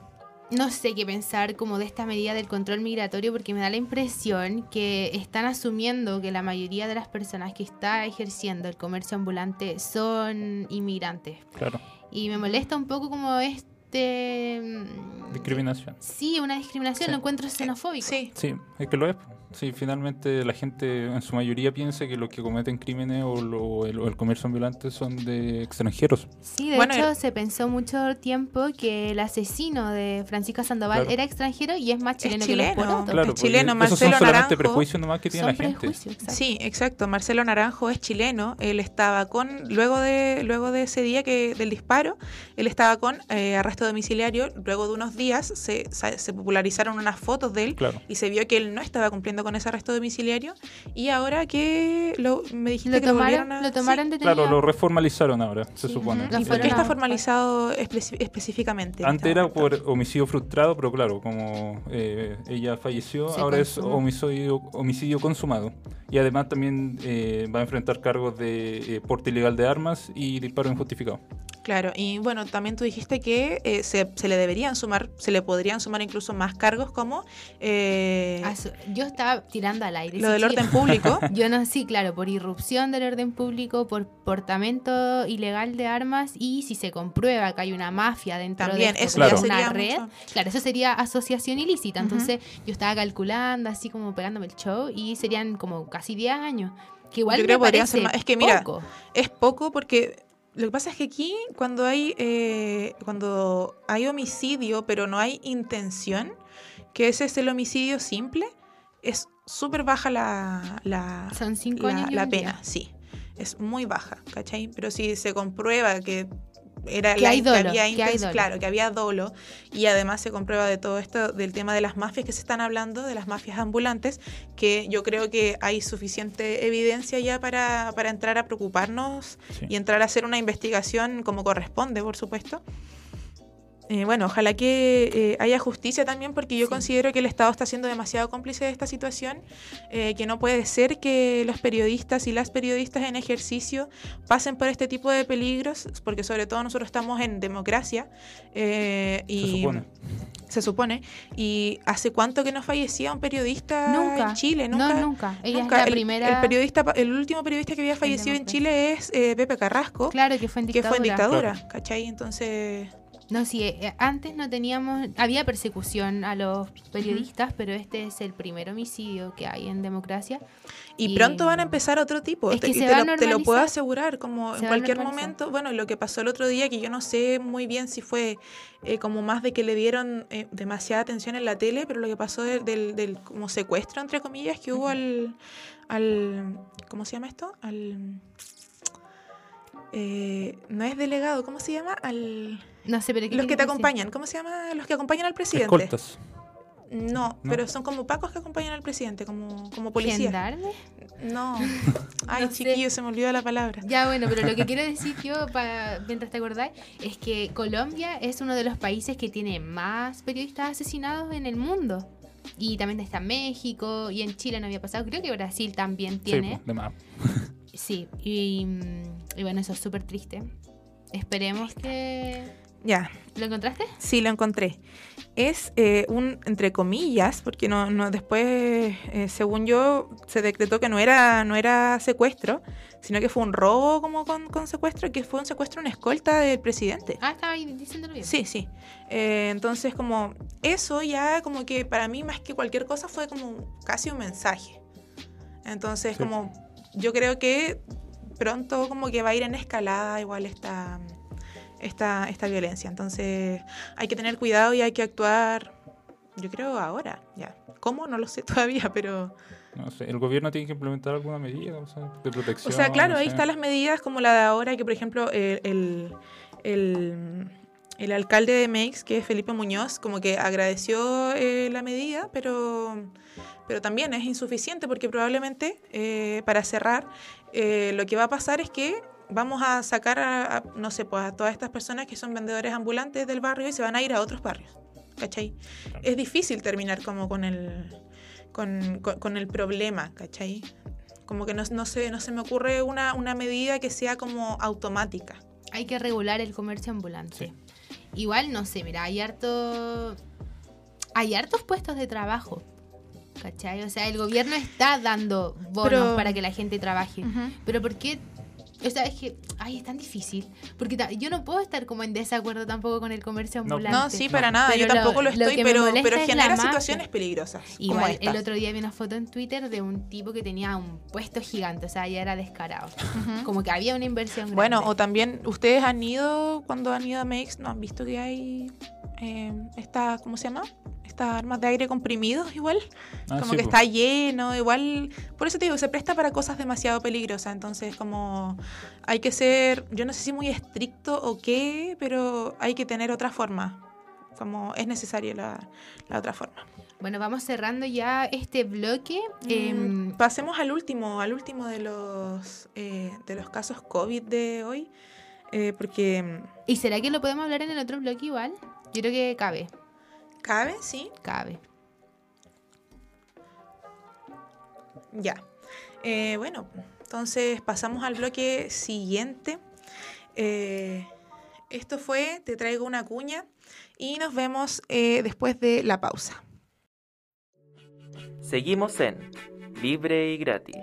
Speaker 3: no sé qué pensar como de esta medida del control migratorio porque me da la impresión que están asumiendo que la mayoría de las personas que está ejerciendo el comercio ambulante son inmigrantes.
Speaker 5: Claro,
Speaker 3: Y me molesta un poco como este... mm,
Speaker 5: discriminación.
Speaker 3: Sí, una discriminación,
Speaker 5: Sí.
Speaker 3: lo encuentro xenofóbico.
Speaker 4: Sí,
Speaker 5: Sí, es que lo es. Sí, finalmente la gente en su mayoría piensa que los que cometen crímenes o, lo- el, o el comercio ambulante son de extranjeros.
Speaker 3: Sí, de
Speaker 4: Bueno,
Speaker 3: hecho
Speaker 4: el-
Speaker 3: se pensó mucho tiempo que el asesino de Francisca Sandoval
Speaker 5: Claro.
Speaker 3: era extranjero y es más
Speaker 4: Es
Speaker 3: chileno, que
Speaker 4: chileno.
Speaker 3: los.
Speaker 4: Claro.
Speaker 5: porque
Speaker 4: chileno,
Speaker 5: esos
Speaker 4: Marcelo
Speaker 5: son solamente
Speaker 4: Naranjo,
Speaker 5: prejuicios nomás que tiene la gente.
Speaker 3: exacto.
Speaker 4: Sí, exacto. Marcelo Naranjo es chileno. Él estaba con, luego de, luego de ese día que del disparo, él estaba con eh, arresto domiciliario. Luego de unos días se, se- se popularizaron unas fotos de él
Speaker 5: Claro.
Speaker 4: y se vio que él no estaba cumpliendo con ese arresto domiciliario. Y ahora que lo, me dijiste
Speaker 3: Lo
Speaker 4: que lo
Speaker 3: tomaron,
Speaker 4: volvieron a...
Speaker 3: lo tomaron
Speaker 4: sí.
Speaker 3: detenido.
Speaker 5: Claro, lo reformalizaron ahora, se
Speaker 3: Sí.
Speaker 5: supone.
Speaker 3: Ujú.
Speaker 4: ¿Y
Speaker 3: Lo
Speaker 4: por qué está formalizado espe- específicamente?
Speaker 5: Antes era por homicidio frustrado, pero claro, como eh, ella falleció,
Speaker 3: Se
Speaker 5: ahora es homicidio, homicidio consumado. Y además también eh, va a enfrentar cargos de eh, porte ilegal de armas y disparo injustificado.
Speaker 4: Claro, y bueno, también tú dijiste que eh, se, se le deberían sumar, se le podrían sumar incluso más cargos como eh,
Speaker 3: Ah, Yo estaba tirando al aire.
Speaker 4: lo del orden público. [laughs]
Speaker 3: Yo no, sí, claro, por irrupción del orden público, por portamento ilegal de armas y si se comprueba que hay una mafia dentro
Speaker 4: También,
Speaker 3: de esto,
Speaker 4: eso
Speaker 5: ya
Speaker 3: una red,
Speaker 4: mucho.
Speaker 3: claro, eso sería asociación ilícita. Entonces yo estaba calculando así como pegándome el show y serían como casi 10 años. Que igual
Speaker 4: Yo creo
Speaker 3: me parece
Speaker 4: ser más. Es que mira,
Speaker 3: poco.
Speaker 4: Es poco porque lo que pasa es que aquí cuando hay eh, cuando hay homicidio pero no hay intención, que ese es el homicidio simple, es súper baja la, la,
Speaker 3: Son 5
Speaker 4: la,
Speaker 3: años. y
Speaker 4: la
Speaker 3: un día.
Speaker 4: pena, sí. Es muy baja, ¿cachai? Pero si se comprueba que era
Speaker 3: Que
Speaker 4: la-
Speaker 3: hay dolo,
Speaker 4: había
Speaker 3: que hay
Speaker 4: inten-
Speaker 3: dolo.
Speaker 4: claro, que había dolo y además se comprueba de todo esto del tema de las mafias que se están hablando, de las mafias ambulantes, que yo creo que hay suficiente evidencia ya para, para entrar a preocuparnos
Speaker 5: Sí.
Speaker 4: y entrar a hacer una investigación como corresponde, por supuesto. Eh, bueno, ojalá que eh, haya justicia también, porque yo
Speaker 3: Sí.
Speaker 4: considero que el Estado está siendo demasiado cómplice de esta situación, eh, que no puede ser que los periodistas y las periodistas en ejercicio pasen por este tipo de peligros, porque sobre todo nosotros estamos en democracia eh, y
Speaker 5: Se supone.
Speaker 4: se supone. ¿Y hace cuánto que no fallecía un periodista
Speaker 3: Nunca.
Speaker 4: en Chile? Nunca.
Speaker 3: No, nunca. Ella
Speaker 4: Nunca.
Speaker 3: es la
Speaker 4: El-
Speaker 3: primera.
Speaker 4: El, periodista, pa- el último periodista que había fallecido en. Chile es eh, Pepe Carrasco,
Speaker 3: Claro que fue en
Speaker 4: que
Speaker 3: dictadura.
Speaker 4: fue en dictadura, ¿cachai? Entonces,
Speaker 3: No, sí, eh, antes no teníamos, había persecución a los periodistas, pero este es el primer homicidio que hay en democracia.
Speaker 4: y,
Speaker 3: Y-
Speaker 4: pronto van a empezar otro tipo.
Speaker 3: Es
Speaker 4: te,
Speaker 3: que se
Speaker 4: te
Speaker 3: va a
Speaker 4: lo, te lo puedo asegurar, como
Speaker 3: Se
Speaker 4: en cualquier momento. Bueno, lo que pasó el otro día, que yo no sé muy bien si fue eh, como más de que le dieron eh, demasiada atención en la tele, pero lo que pasó del, del, del como secuestro, entre comillas, que hubo al, al. ¿Cómo se llama esto? Al. Eh, no es delegado, ¿cómo se llama? Al,
Speaker 3: No sé, pero ¿qué
Speaker 4: los que te
Speaker 3: decir?
Speaker 4: acompañan, ¿cómo se llama? Los que acompañan al presidente.
Speaker 5: Escoltas.
Speaker 4: No,
Speaker 5: ¿No?
Speaker 4: pero son como pacos que acompañan al presidente, como, como policía.
Speaker 3: ¿Gendarme?
Speaker 4: No. [laughs] Ay,
Speaker 3: No sé.
Speaker 4: chiquillo, se me olvidó la palabra.
Speaker 3: Ya, bueno, pero lo que quiero decir yo, para, mientras te acordáis, es que Colombia es uno de los países que tiene más periodistas asesinados en el mundo. Y también está México, y en Chile no había pasado. Creo que Brasil también
Speaker 5: Sí,
Speaker 3: tiene.
Speaker 5: pues, de más.
Speaker 3: Sí, y, mm, y bueno, eso es súper triste. Esperemos que...
Speaker 4: Ya,
Speaker 3: ¿Lo encontraste?
Speaker 4: sí, lo encontré. Es eh, un, entre comillas, porque no, no después, eh, según yo, se decretó que no era, no era secuestro, sino que fue un robo como con, con secuestro, que fue un secuestro en escolta del presidente.
Speaker 3: Ah, estaba ahí diciéndolo bien.
Speaker 4: Sí, sí. Eh, entonces, como eso ya, como que para mí, más que cualquier cosa, fue como casi un mensaje. Entonces,
Speaker 5: Sí.
Speaker 4: como yo creo que pronto como que va a ir en escalada igual esta, esta, esta violencia. Entonces, hay que tener cuidado y hay que actuar, yo creo, ahora, ya. ¿Cómo? No lo sé [laughs] todavía, pero...
Speaker 5: No sé, el gobierno tiene que implementar alguna medida o sea, de protección.
Speaker 4: O sea, claro,
Speaker 5: no
Speaker 4: ahí
Speaker 5: sé.
Speaker 4: están las medidas como la de ahora, que por ejemplo el, el, el- el alcalde de Meix, que es Felipe Muñoz, como que agradeció eh, la medida, pero, pero también es insuficiente porque probablemente, eh, para cerrar, eh, lo que va a pasar es que vamos a sacar a, a, no sé, pues a todas estas personas que son vendedores ambulantes del barrio y se van a ir a otros barrios. ¿Cachai? Es difícil terminar como con el, con, con- con el problema, ¿cachai? Como que no, no, se, no se me ocurre una, una medida que sea como automática.
Speaker 3: Hay que regular el comercio ambulante. Igual, no sé, mira, hay harto. Hay hartos puestos de trabajo. ¿Cachai? O sea, el gobierno está dando bonos
Speaker 4: Pero-
Speaker 3: para que la gente trabaje. Pero ¿por qué? O sea, es que, ay, es tan difícil. Porque yo no puedo estar como en desacuerdo tampoco con el comercio
Speaker 5: No.
Speaker 3: ambulante.
Speaker 4: No, sí, para nada,
Speaker 3: Pero
Speaker 4: yo
Speaker 3: lo-
Speaker 4: tampoco lo
Speaker 3: lo
Speaker 4: estoy,
Speaker 3: que me
Speaker 4: pero, pero
Speaker 3: es la
Speaker 4: genera situaciones peligrosas.
Speaker 3: Igual, el otro día vi una foto en Twitter de un tipo que tenía un puesto gigante, o sea, ya era descarado. Como que había una inversión grande.
Speaker 4: Bueno, o también ustedes han ido, cuando han ido a Mex, ¿no han visto que hay eh, esta, ¿cómo se llama? Estas armas de aire comprimidos [laughs] igual.
Speaker 5: Ah,
Speaker 4: como
Speaker 5: sí,
Speaker 4: que
Speaker 5: po.
Speaker 4: está lleno, igual. Por eso te digo, se presta para cosas demasiado peligrosas. Entonces, como hay que ser, yo no sé si muy estricto o qué, pero hay que tener otra forma. Como es necesaria la, la otra forma.
Speaker 3: Bueno, vamos cerrando ya este bloque. Em,
Speaker 4: Mm, pasemos al último, al último de los eh, de los casos COVID de hoy. eh, porque mm,
Speaker 3: ¿Y será que lo podemos hablar en el otro bloque igual? Yo creo que cabe,
Speaker 4: cabe, sí.
Speaker 3: cabe.
Speaker 4: Ya. Eh, bueno, entonces pasamos al bloque siguiente. Eh, esto fue Te traigo una cuña y nos vemos eh, después de la pausa.
Speaker 7: Seguimos en Libre y Gratis.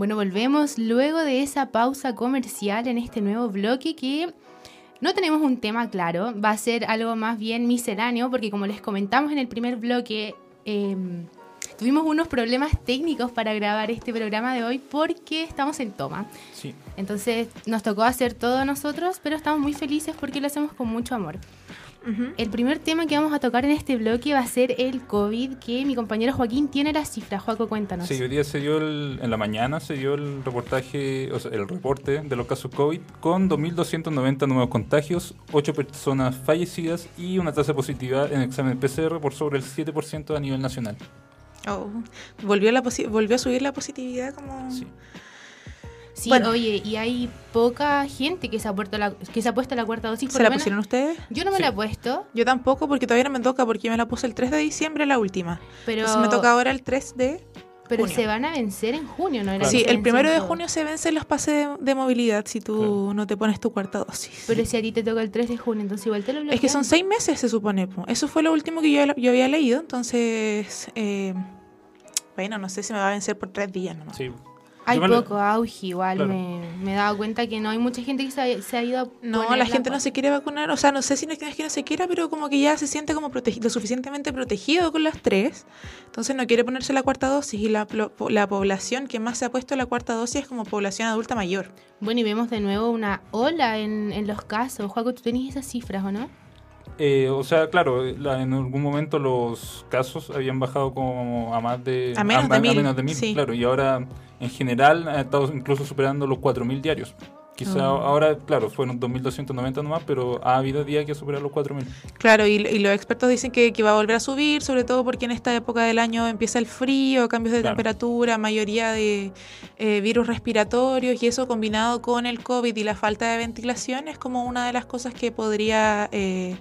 Speaker 3: Bueno, volvemos luego de esa pausa comercial en este nuevo bloque que no tenemos un tema claro, va a ser algo más bien misceláneo porque como les comentamos en el primer bloque, em, tuvimos unos problemas técnicos para grabar este programa de hoy porque estamos en toma.
Speaker 5: Sí.
Speaker 3: Entonces nos tocó hacer todo nosotros, pero estamos muy felices porque lo hacemos con mucho amor. El primer tema que vamos a tocar en este bloque va a ser el COVID, que mi compañero Joaquín tiene la cifra. Joaco, cuéntanos.
Speaker 5: Sí, hoy día se dio el- en la mañana se dio el reportaje, o sea, el reporte de los casos COVID con 2.290 nuevos contagios, 8 personas fallecidas y una tasa de positividad en examen PCR por sobre el 7% a nivel nacional.
Speaker 4: Oh, volvió, la posi- volvió a subir la positividad como...
Speaker 5: Sí.
Speaker 3: Sí,
Speaker 4: Bueno.
Speaker 3: oye, y hay poca gente que se ha, puesto la, que se ha puesto la cuarta dosis. por
Speaker 4: ¿Se la
Speaker 3: menos-
Speaker 4: pusieron ustedes?
Speaker 3: Yo no me
Speaker 5: Sí.
Speaker 3: la he puesto,
Speaker 4: Yo tampoco porque todavía no me toca porque yo me la puse el 3 de diciembre la última.
Speaker 3: pero,
Speaker 4: Entonces me toca ahora el 3 de...
Speaker 3: pero
Speaker 4: junio.
Speaker 3: se van a vencer en junio, ¿no? Era
Speaker 4: Sí, el primero de junio se vencen los pases de, de movilidad si tú
Speaker 5: Claro.
Speaker 4: no te pones tu cuarta dosis.
Speaker 3: Pero si a ti te toca el 3 de junio, entonces igual te lo
Speaker 4: Es que
Speaker 3: bloquean.
Speaker 4: son seis meses, se supone. po. Eso fue lo último que yo, yo había leído. Entonces, eh, bueno, no sé si me va a vencer por tres días nomás.
Speaker 5: Sí.
Speaker 3: Hay
Speaker 5: Yo me la-
Speaker 3: poco auge, igual
Speaker 5: Claro.
Speaker 3: me, me he dado cuenta que no hay mucha gente que se ha, se ha ido a
Speaker 4: No, la gente no se quiere vacunar. O sea, no sé si no es que no se quiera, pero como que ya se siente como protegi- lo suficientemente protegido con las tres. Entonces no quiere ponerse la cuarta dosis. Y la, la población que más se ha puesto la cuarta dosis es como población adulta mayor.
Speaker 3: Bueno, y vemos de nuevo una ola en, en los casos. Juaco, ¿tú tenías esas cifras o no?
Speaker 5: Eh, o sea, claro, la- en algún momento los casos habían bajado como a más de...
Speaker 4: A menos de mil,
Speaker 5: menos de mil,
Speaker 4: sí.
Speaker 5: claro. Y ahora, en general, ha estado incluso superando los 4.000 diarios. Quizá
Speaker 3: Oh.
Speaker 5: ahora, claro, fueron 2.290 nomás, pero ha habido días que ha superado los 4.000.
Speaker 4: Claro, y, y los expertos dicen que, que va a volver a subir, sobre todo porque en esta época del año empieza el frío, cambios de
Speaker 5: Claro.
Speaker 4: temperatura, mayoría de eh, virus respiratorios y eso combinado con el COVID y la falta de ventilación es como una de las cosas que podría eh,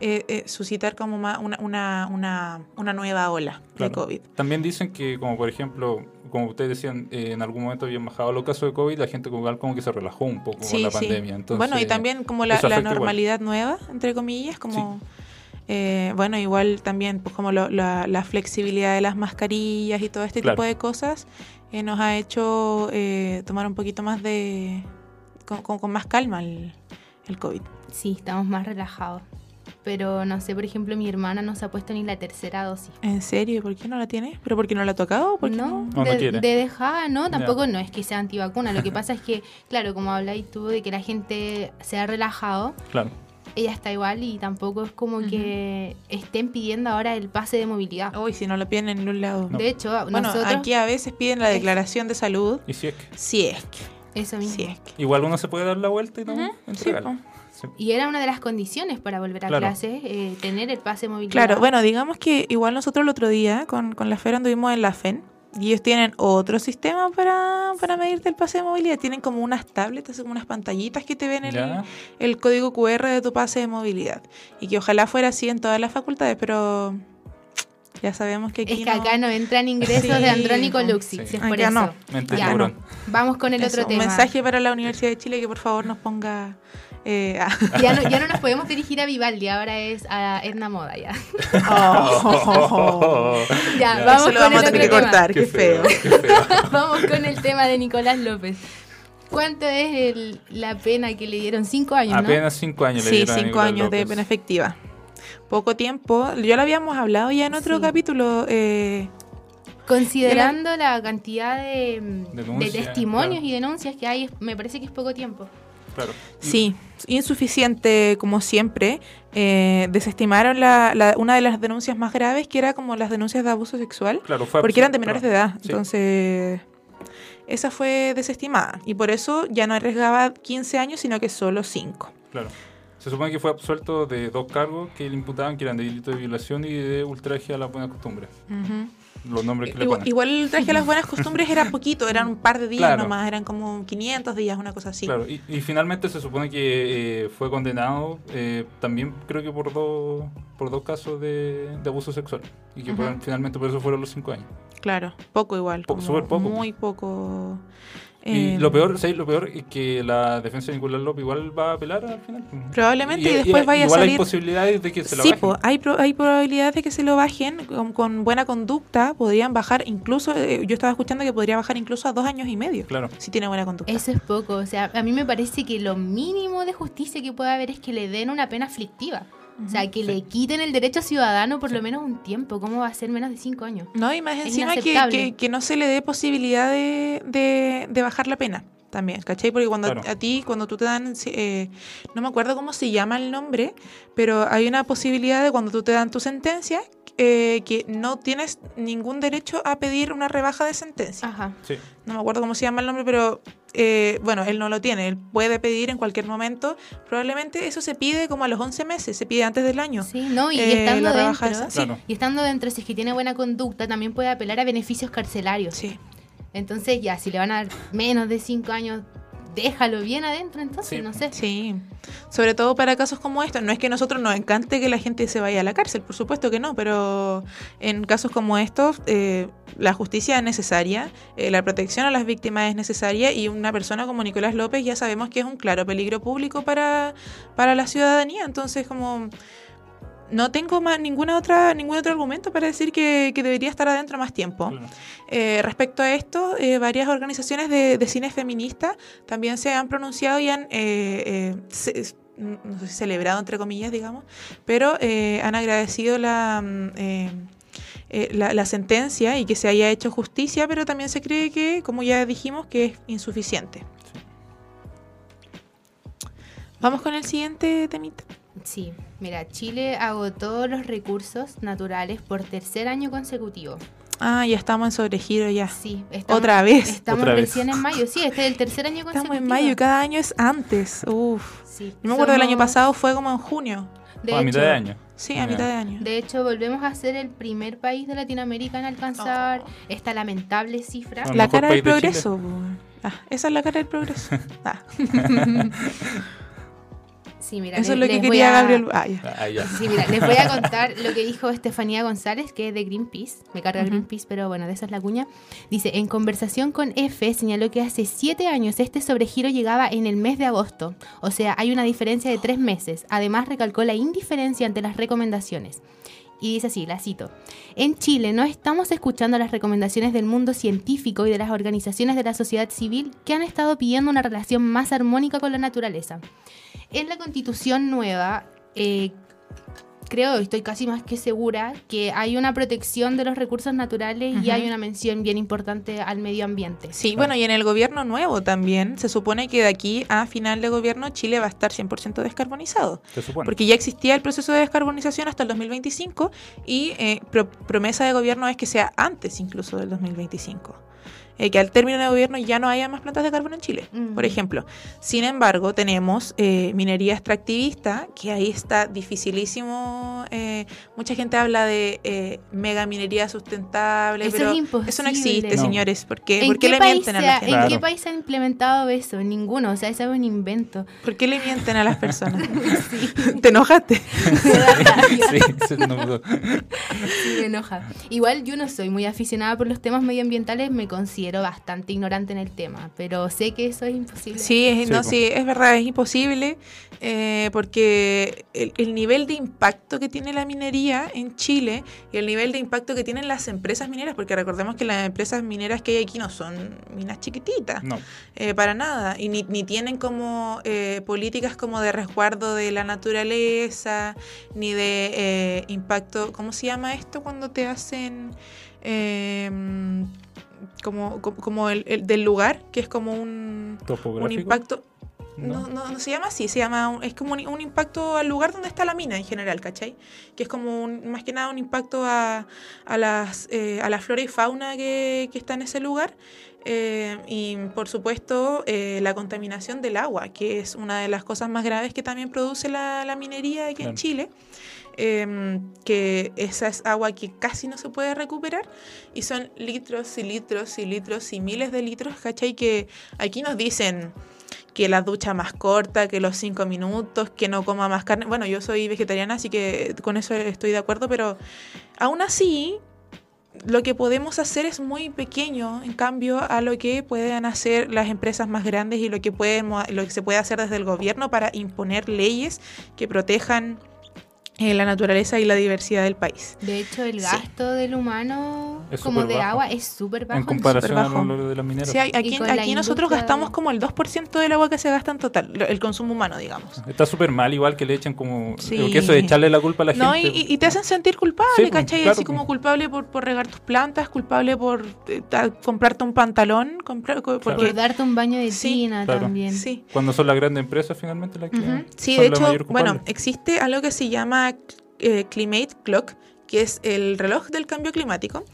Speaker 4: eh, eh, suscitar como una, una, una, una nueva ola de. COVID.
Speaker 5: También dicen que, como por ejemplo, como ustedes decían, eh, en algún momento habían bajado los casos de COVID, la gente como, como que se relajó un poco con la
Speaker 4: sí.
Speaker 5: pandemia. Entonces,
Speaker 4: bueno, y también como la,
Speaker 5: igual.
Speaker 4: normalidad nueva, entre comillas, como... eh, bueno, igual también pues como lo- la, la flexibilidad de las mascarillas y todo este
Speaker 5: Claro.
Speaker 4: tipo de cosas eh, nos ha hecho eh, tomar un poquito más de... con, con- con más calma el, el COVID.
Speaker 3: Sí, estamos más relajados. Pero no sé, por ejemplo, mi hermana no se ha puesto ni la tercera dosis.
Speaker 4: ¿En serio? ¿Por qué no la tiene? ¿Pero porque no la ha tocado? ¿Por qué
Speaker 3: No,
Speaker 5: No, no
Speaker 3: de,
Speaker 5: quiere.
Speaker 3: de dejada, no, tampoco no es que sea antivacuna. Lo que pasa es que, [laughs] claro, como habláis tú de que la gente se ha relajado,
Speaker 5: Claro.
Speaker 3: ella está igual y tampoco es como que estén pidiendo ahora el pase de movilidad.
Speaker 4: Uy, si no lo piden en ningún lado.
Speaker 5: No.
Speaker 3: De hecho,
Speaker 4: Bueno,
Speaker 3: nosotros...
Speaker 4: aquí a veces piden la declaración de salud.
Speaker 5: Y si es que.
Speaker 4: Si es que.
Speaker 3: Eso mismo.
Speaker 4: Si es que.
Speaker 5: Igual uno se puede dar la vuelta y no
Speaker 4: Ujú,
Speaker 5: entregarlo.
Speaker 4: sí,
Speaker 5: Sí.
Speaker 3: Y era una de las condiciones para volver a
Speaker 5: Claro.
Speaker 3: clases, eh, tener el pase de movilidad.
Speaker 4: Claro, bueno, digamos que igual nosotros el otro día con, con la FER anduvimos en la FEN y ellos tienen otro sistema para, para medirte el pase de movilidad. Tienen como unas tablets, así como unas pantallitas que te ven el, código QR de tu pase de movilidad. Y que ojalá fuera así en todas las facultades, pero ya sabemos que aquí
Speaker 3: Es que acá no entran ingresos
Speaker 4: Sí,
Speaker 3: de Andrónico. Luxi,
Speaker 5: Sí.
Speaker 3: si es por
Speaker 4: Acá
Speaker 3: eso.
Speaker 4: no.
Speaker 3: Ya. Vamos con el
Speaker 4: Eso,
Speaker 3: otro
Speaker 4: un
Speaker 3: tema.
Speaker 4: mensaje para la Universidad de Chile que por favor nos ponga... eh, ah.
Speaker 3: Ya no, ya no nos podemos dirigir a Vivaldi, ahora es a Edna Moda ya.
Speaker 4: Oh.
Speaker 3: Ya, vamos con
Speaker 4: vamos
Speaker 3: el
Speaker 4: a tener que
Speaker 3: otro tema.
Speaker 4: cortar, qué feo.
Speaker 5: Qué feo. [laughs]
Speaker 3: Vamos con el tema de Nicolás López. ¿Cuánto es el- la pena que le dieron? Cinco años, ¿no?
Speaker 5: Apenas cinco años le
Speaker 4: Sí,
Speaker 5: dieron a
Speaker 4: cinco años de pena efectiva. Poco tiempo. Ya lo habíamos hablado ya en otro
Speaker 3: Sí.
Speaker 4: capítulo. eh,
Speaker 3: Considerando la cantidad de, testimonios
Speaker 5: claro.
Speaker 3: y denuncias que hay, me parece que es poco tiempo.
Speaker 5: Claro.
Speaker 4: Sí, insuficiente como siempre. Eh, desestimaron la, la- una de las denuncias más graves, que era como las denuncias de abuso sexual,
Speaker 5: Claro, fue
Speaker 4: porque eran de menores de edad.
Speaker 5: Sí.
Speaker 4: Entonces, esa fue desestimada. Y por eso ya no arriesgaba 15 años, sino que solo 5.
Speaker 5: Claro. Se supone que fue absuelto de dos cargos que le imputaban, que eran de delito de violación y de ultraje a las buenas costumbres. Los nombres que le
Speaker 4: Igual,
Speaker 5: ponen.
Speaker 4: igual el traje a las buenas costumbres era poquito, eran un par de días
Speaker 5: Claro.
Speaker 4: nomás, eran como 500 días, una cosa así.
Speaker 5: Claro, y, y finalmente se supone que eh, fue condenado eh, también creo que por dos por dos casos de, de abuso sexual y que fueron- finalmente por eso fueron los cinco años.
Speaker 4: Claro, poco igual.
Speaker 5: Po- súper poco.
Speaker 4: Muy poco.
Speaker 5: Y
Speaker 4: eh,
Speaker 5: lo peor, ¿sabes? Lo peor es que la defensa de Nicolás López igual va a apelar al final.
Speaker 4: Probablemente y después vaya a
Speaker 5: igual hay
Speaker 4: salir-
Speaker 5: posibilidades de que se la
Speaker 4: Sí,
Speaker 5: bajen.
Speaker 4: po, hay, pro- hay probabilidades de que se lo bajen con, con buena conducta. Podrían bajar incluso, eh, yo estaba escuchando que podría bajar incluso a dos años y medio.
Speaker 5: Claro.
Speaker 4: Si tiene buena conducta.
Speaker 3: Eso es poco. O sea, a mí me parece que lo mínimo de justicia que puede haber es que le den una pena aflictiva. O sea, que le quiten el derecho ciudadano por lo menos un tiempo. ¿Cómo va a ser menos de cinco años?
Speaker 4: No, y más
Speaker 3: Es
Speaker 4: encima que, que- que no se le dé posibilidad de, de- de bajar la pena también, ¿cachai? Porque cuando
Speaker 5: Claro.
Speaker 4: a ti, cuando tú te dan, eh, no me acuerdo cómo se llama el nombre, pero hay una posibilidad de cuando tú te dan tu sentencia, eh, que no tienes ningún derecho a pedir una rebaja de sentencia.
Speaker 3: Ajá.
Speaker 5: Sí.
Speaker 4: No me acuerdo cómo se llama el nombre, pero eh, bueno, él no lo tiene, él puede pedir en cualquier momento. Probablemente eso se pide como a los 11 meses, se pide antes del año.
Speaker 3: Sí, no, y
Speaker 4: Eh,
Speaker 3: estando
Speaker 4: la rebaja
Speaker 3: dentro,
Speaker 4: esa,
Speaker 5: sí. Claro.
Speaker 3: y estando dentro, si es que tiene buena conducta, también puede apelar a beneficios carcelarios.
Speaker 4: Sí.
Speaker 3: Entonces, ya, si le van a dar menos de cinco años, déjalo bien adentro, entonces,
Speaker 5: Sí.
Speaker 3: no sé.
Speaker 4: Sí, sobre todo para casos como estos. No es que a nosotros nos encante que la gente se vaya a la cárcel, por supuesto que no, pero en casos como estos eh, la justicia es necesaria, eh, la protección a las víctimas es necesaria y una persona como Nicolás López ya sabemos que es un claro peligro público para, para la ciudadanía. Entonces, como no tengo más ninguna otra ningún otro argumento para decir que, que debería estar adentro más tiempo.
Speaker 5: Claro.
Speaker 4: Eh, respecto a esto, eh, varias organizaciones de, de cine feminista también se han pronunciado y han, eh, eh, ce- no sé si celebrado, entre comillas, digamos, pero han agradecido la, mm, eh, eh, la, la sentencia y que se haya hecho justicia, pero también se cree que, como ya dijimos, que es insuficiente. Vamos con el siguiente temita.
Speaker 3: Sí, mira, Chile agotó los recursos naturales por tercer año consecutivo.
Speaker 4: Ah, ya estamos en sobregiro ya.
Speaker 3: Sí, estamos,
Speaker 4: Otra vez.
Speaker 3: Estamos
Speaker 5: Otra vez.
Speaker 3: recién en mayo. Sí, este es el tercer año consecutivo.
Speaker 4: Estamos en mayo y cada año es antes. Uf.
Speaker 3: Sí,
Speaker 4: Yo me acuerdo del año pasado fue como en junio.
Speaker 3: De
Speaker 5: O a mitad
Speaker 3: hecho,
Speaker 5: de año.
Speaker 4: Sí, a mitad de año.
Speaker 3: De hecho, volvemos a ser el primer país de Latinoamérica en alcanzar esta lamentable cifra.
Speaker 5: Oh.
Speaker 4: La cara del
Speaker 5: de
Speaker 4: progreso. Ah, esa es la cara del progreso. [laughs] Ah, [laughs]
Speaker 3: Sí, mira,
Speaker 4: eso es lo que quería
Speaker 3: a-
Speaker 4: Gabriel. Ah, ya.
Speaker 5: Ah, ya.
Speaker 3: Sí, mira, les voy a contar lo que dijo Estefanía González, que es de Greenpeace. Me carga. Greenpeace, pero bueno, de esa es la cuña. Dice, en conversación con F, señaló que hace siete años este sobregiro llegaba en el mes de agosto. O sea, hay una diferencia de tres meses. Además, recalcó la indiferencia ante las recomendaciones. Y dice así, la cito. En Chile no estamos escuchando las recomendaciones del mundo científico y de las organizaciones de la sociedad civil que han estado pidiendo una relación más armónica con la naturaleza. En la constitución nueva, eh, creo, estoy casi más que segura, que hay una protección de los recursos naturales y hay una mención bien importante al medio ambiente.
Speaker 4: Sí, bueno, y en el gobierno nuevo también se supone que de aquí a final de gobierno Chile va a estar 100% descarbonizado.
Speaker 5: Se supone.
Speaker 4: Porque ya existía el proceso de descarbonización hasta el 2025 y eh, pro- promesa de gobierno es que sea antes incluso del 2025. Eh, que al término de gobierno ya no haya más plantas de carbón en Chile,
Speaker 3: Mm.
Speaker 4: por ejemplo. Sin embargo, tenemos eh, minería extractivista, que ahí está dificilísimo. eh, mucha gente habla de eh, mega minería sustentable,
Speaker 3: Eso
Speaker 4: pero
Speaker 3: es
Speaker 4: eso no existe,
Speaker 5: No.
Speaker 4: señores. ¿Por qué?
Speaker 3: ¿En,
Speaker 4: ¿Por qué
Speaker 3: qué
Speaker 4: le
Speaker 3: país
Speaker 4: mienten a
Speaker 3: se
Speaker 4: la gente?
Speaker 3: ¿En qué
Speaker 5: Claro.
Speaker 3: país se ha implementado eso? Ninguno, o sea, eso es un invento.
Speaker 4: ¿Por qué le mienten a las personas? [laughs] ¿Te enojaste? [laughs] [laughs]
Speaker 5: Sí, Sí,
Speaker 3: me enoja. Igual yo no soy muy aficionada por los temas medioambientales, me considero bastante ignorante en el tema, pero sé que eso es imposible.
Speaker 4: Sí, es,
Speaker 5: Sí,
Speaker 4: no, sí, es verdad, es imposible eh, porque el, el nivel de impacto que tiene la minería en Chile y el nivel de impacto que tienen las empresas mineras, porque recordemos que las empresas mineras que hay aquí no son minas chiquititas,
Speaker 5: no.
Speaker 4: eh, para nada, y ni, ni tienen como eh, políticas como de resguardo de la naturaleza, ni de eh, impacto, ¿cómo se llama esto cuando te hacen... eh, como, como, como el, el del lugar, que es como un, un impacto.
Speaker 5: No.
Speaker 4: No, no, no se llama así, se llama, un- es como un, un impacto al lugar donde está la mina en general, ¿cachai? Que es como un- más que nada un impacto a, a, las, eh, a la flora y fauna que, que está en ese lugar. Eh, y por supuesto eh, la contaminación del agua, que es una de las cosas más graves que también produce la, la minería aquí en. Chile. Eh, que esa es agua que casi no se puede recuperar y son litros y litros y litros y miles de litros, ¿cachai? Que aquí nos dicen que la ducha más corta, que los cinco minutos, que no coma más carne. Bueno, yo soy vegetariana, así que con eso estoy de acuerdo, pero aún así lo que podemos hacer es muy pequeño en cambio a lo que pueden hacer las empresas más grandes y lo que lo que se puede hacer desde el gobierno para imponer leyes que protejan eh, la naturaleza y la diversidad del país.
Speaker 3: De hecho, el
Speaker 4: Sí.
Speaker 3: gasto del humano
Speaker 5: Es
Speaker 3: como de
Speaker 5: bajo.
Speaker 3: agua es súper bajo.
Speaker 5: En comparación a
Speaker 4: bajo.
Speaker 5: lo de las mineras.
Speaker 4: Sí, hay- aquí, aquí nosotros gastamos
Speaker 3: de-
Speaker 4: como el 2% del agua que se gasta en total, el consumo humano, digamos.
Speaker 5: Está súper mal, igual que le echan como.
Speaker 4: Sí.
Speaker 5: Porque eso de echarle la culpa a la
Speaker 4: No, y,
Speaker 5: gente.
Speaker 4: y- y te hacen sentir culpable,
Speaker 5: Sí, pues,
Speaker 4: ¿cachai?
Speaker 5: claro,
Speaker 4: Así como
Speaker 5: pues.
Speaker 4: culpable por, por regar tus plantas, culpable por eh, ta- comprarte un pantalón, comprar, co- porque...
Speaker 3: Por darte un baño de
Speaker 4: Sí,
Speaker 3: tina
Speaker 5: claro.
Speaker 3: también.
Speaker 4: Sí.
Speaker 5: Cuando son las grandes empresas finalmente las que.
Speaker 4: Ujú. Sí,
Speaker 5: son
Speaker 4: de hecho, bueno, existe algo que se llama eh, Climate Clock, que es el reloj del cambio climático,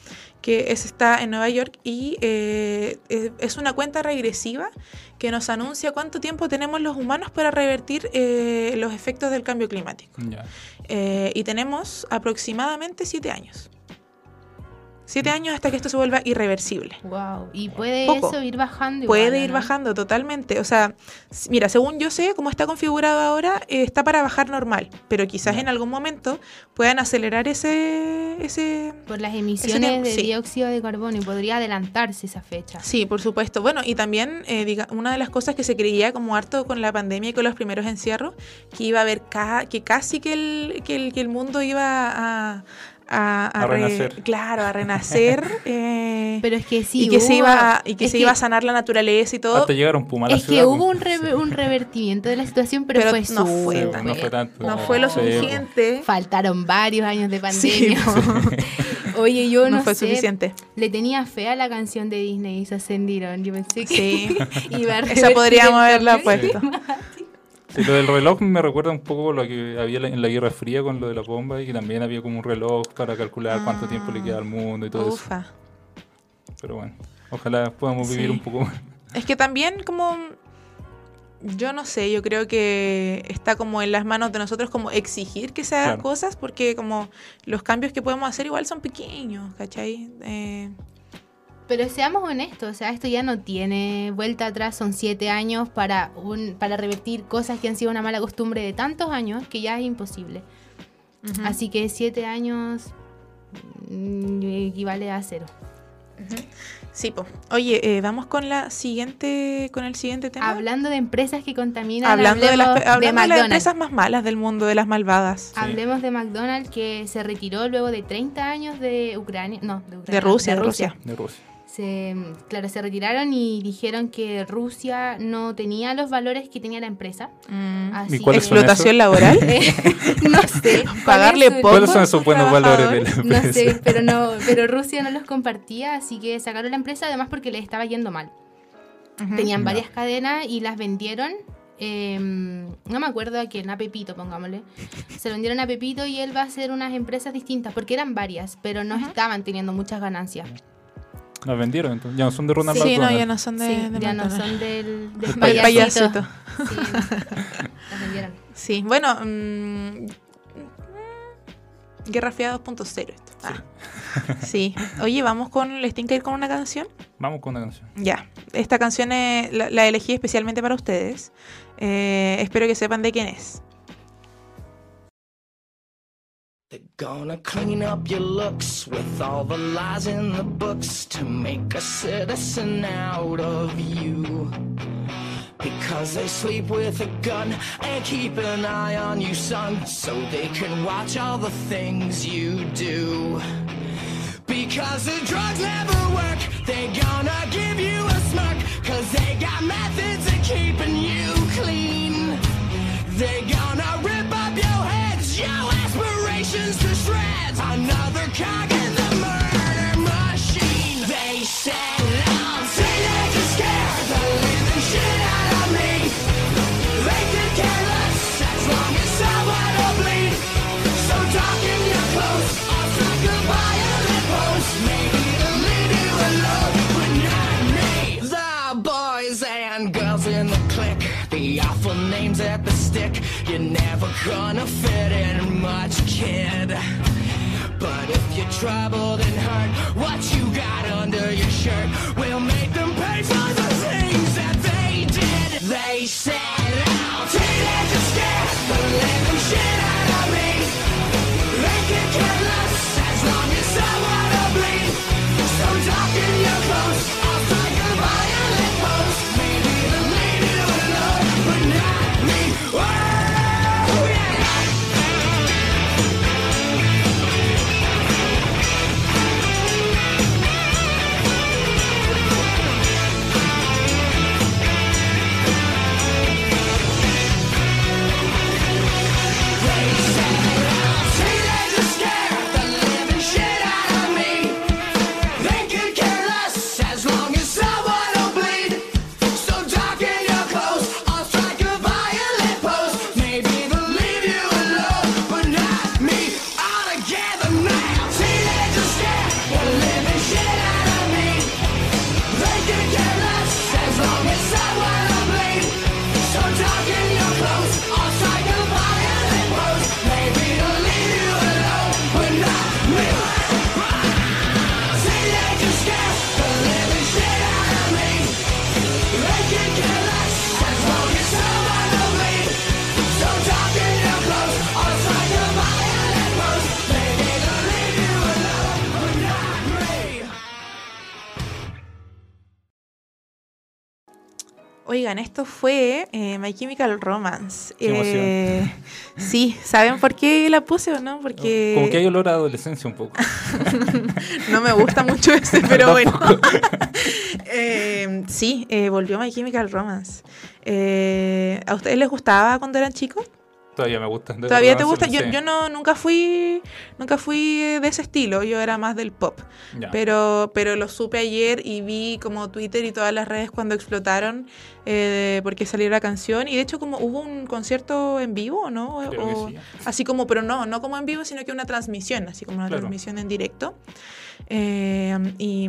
Speaker 4: que es, está en Nueva York y eh, es, una cuenta regresiva que nos anuncia cuánto tiempo tenemos los humanos para revertir eh, los efectos del cambio climático. Eh, y tenemos aproximadamente siete años. Siete años hasta que esto se vuelva irreversible.
Speaker 3: Wow. Y puede
Speaker 4: Poco.
Speaker 3: eso ir bajando.
Speaker 4: Puede
Speaker 3: igual, ¿o
Speaker 4: ir
Speaker 3: no?
Speaker 4: bajando totalmente. O sea, mira, según yo sé, como está configurado ahora, eh, está para bajar normal. Pero quizás en algún momento puedan acelerar ese... ese...
Speaker 3: Por las emisiones de
Speaker 4: sí.
Speaker 3: dióxido de carbono y podría adelantarse esa fecha.
Speaker 4: Sí, por supuesto. Bueno, y también eh, diga, una de las cosas que se creía como harto con la pandemia y con los primeros encierros, que iba a haber ca- que casi que el, que el, que el mundo iba a... A,
Speaker 5: A
Speaker 4: re-
Speaker 5: renacer.
Speaker 4: Claro, a renacer. [laughs] eh,
Speaker 3: Pero es que sí.
Speaker 4: y que, se iba, a- y que se iba a sanar la naturaleza y todo.
Speaker 5: Hasta llegar un puma a la
Speaker 3: Es que hubo
Speaker 5: pues.
Speaker 3: un, re- un revertimiento de la situación, pero,
Speaker 4: Pero
Speaker 3: fue
Speaker 4: no fue tan-
Speaker 5: No fue tanto.
Speaker 4: no fue lo suficiente.
Speaker 3: Faltaron varios años de
Speaker 4: Sí,
Speaker 3: pandemia. [laughs] Oye, yo no,
Speaker 4: no fue
Speaker 3: sé,
Speaker 4: suficiente.
Speaker 3: Le tenía fe a la canción de Disney y se ascendieron. Yo pensé que
Speaker 4: Sí. [laughs]
Speaker 3: iba a
Speaker 4: Esa podríamos haberla puesto.
Speaker 5: Sí, lo del reloj me recuerda un poco lo que había en la Guerra Fría con lo de la bomba y que también había como un reloj para calcular cuánto tiempo le queda al mundo y todo eso.
Speaker 4: Ufa.
Speaker 5: Pero bueno, ojalá podamos vivir
Speaker 4: Sí.
Speaker 5: un poco más.
Speaker 4: Es que también como yo no sé, yo creo que está como en las manos de nosotros como exigir que se hagan
Speaker 5: Claro.
Speaker 4: cosas porque como los cambios que podemos hacer igual son pequeños, ¿cachai? Eh,
Speaker 3: Pero seamos honestos, o sea, esto ya no tiene vuelta atrás, son siete años para, un, para revertir cosas que han sido una mala costumbre de tantos años que ya es imposible.
Speaker 4: ujú.
Speaker 3: Así que siete años mm, equivale a cero.
Speaker 4: Sí, po. Oye, eh, vamos con la siguiente con el siguiente tema.
Speaker 3: Hablando de empresas que contaminan,
Speaker 4: hablando de las,
Speaker 3: hablemos
Speaker 4: hablando de las
Speaker 3: McDonald's.
Speaker 4: empresas más malas del mundo, de las malvadas.
Speaker 3: Hablemos de McDonald's que se retiró luego de 30 años de Ucrania, no, de Ucrania,
Speaker 4: De Rusia, de Rusia.
Speaker 5: De Rusia.
Speaker 3: Se, claro, se retiraron y dijeron que Rusia no tenía los valores que tenía la empresa.
Speaker 4: Mm.
Speaker 3: Así
Speaker 5: ¿Y cuáles
Speaker 3: que-
Speaker 5: son
Speaker 4: ¿Explotación laboral? [laughs]
Speaker 3: Eh, no sé. [laughs]
Speaker 4: Pagarle poco.
Speaker 5: ¿Cuáles son esos buenos valores de la
Speaker 3: No sé, [laughs] pero no, pero Rusia no los compartía, así que sacaron la empresa además porque les estaba yendo mal. Tenían varias cadenas y las vendieron. eh, no me acuerdo a quién, a Pepito, pongámosle. Se lo vendieron a Pepito y él va a hacer unas empresas distintas, porque eran varias, pero no estaban teniendo muchas ganancias.
Speaker 5: Las vendieron, entonces. Ya no son de Ronald
Speaker 4: Sí, no, ya no son de,
Speaker 3: sí,
Speaker 4: de
Speaker 3: ya no
Speaker 4: McDonald's.
Speaker 3: son del, [laughs] del
Speaker 5: Del
Speaker 4: Del
Speaker 3: payasito.
Speaker 4: payasito.
Speaker 3: Sí, las vendieron.
Speaker 4: Sí, bueno. mm, Guerra Fría 2.0 esto. Ah. [laughs] Sí. Oye, vamos con. ¿Les tienen que ir con una canción?
Speaker 5: Vamos con una canción.
Speaker 4: Ya. Esta canción es- la, la elegí especialmente para ustedes. Eh, espero que sepan de quién es.
Speaker 8: Gonna clean up your looks with all the lies in the books to make a citizen out of you. Because they sleep with a gun and keep an eye on you, son, so they can watch all the things you do. Because the drugs never work, they gonna give you a smirk, cause they got methods of keeping you clean. They gonna awful names at the stick. You're never gonna fit in much, kid. Troubled and hurt, what you got under your shirt
Speaker 4: Oigan, esto fue eh, My Chemical Romance.
Speaker 5: Qué.
Speaker 4: Eh, sí, ¿saben por qué la puse o no? Porque
Speaker 5: Como que hay olor a adolescencia un poco. [laughs]
Speaker 4: no me gusta mucho ese, pero [laughs] bueno. [laughs] Eh, sí, eh, volvió My Chemical Romance. ¿A ustedes les gustaba cuando eran chicos?
Speaker 5: Todavía me gusta. De
Speaker 4: ¿Todavía te gusta? Yo,
Speaker 5: sí.
Speaker 4: yo no, nunca fui nunca fui de ese estilo, yo era más del pop. Pero, pero lo supe ayer y vi como Twitter y todas las redes cuando explotaron eh, porque salió la canción. Y de hecho como hubo un concierto en vivo, ¿no? O-
Speaker 5: sí.
Speaker 4: Así como, pero no, no como en vivo, sino que una transmisión, así como una
Speaker 5: Claro.
Speaker 4: transmisión en directo. Eh, y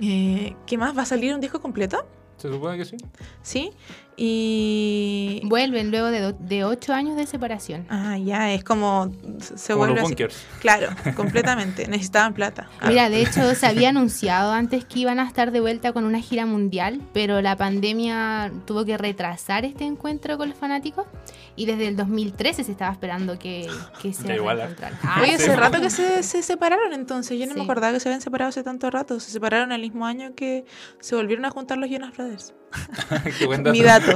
Speaker 4: eh, ¿qué más? ¿Va a salir un disco completo?
Speaker 5: ¿Se supone que sí?
Speaker 4: ¿Sí? Y...
Speaker 3: Vuelven luego de, do- de ocho años de separación.
Speaker 4: Ah, ya, es como... Se
Speaker 5: Como
Speaker 4: vuelve
Speaker 5: los
Speaker 4: así.
Speaker 5: bunkers.
Speaker 4: Claro, [laughs] completamente. Necesitaban plata. Ah,
Speaker 3: Mira, de hecho se había anunciado antes que iban a estar de vuelta con una gira mundial, pero la pandemia tuvo que retrasar este encuentro con los fanáticos y desde el 2013 se estaba esperando que, que se [laughs]
Speaker 5: igual,
Speaker 3: reencontraran.
Speaker 4: Oye,
Speaker 3: Ah,
Speaker 4: hace rato que se, se separaron entonces. Yo no
Speaker 3: Sí.
Speaker 4: me acordaba que se habían separado hace tanto rato. Se separaron el mismo año que se volvieron a juntar los Jonas Brothers. [laughs]
Speaker 5: Qué buen dato.
Speaker 4: Mi dato.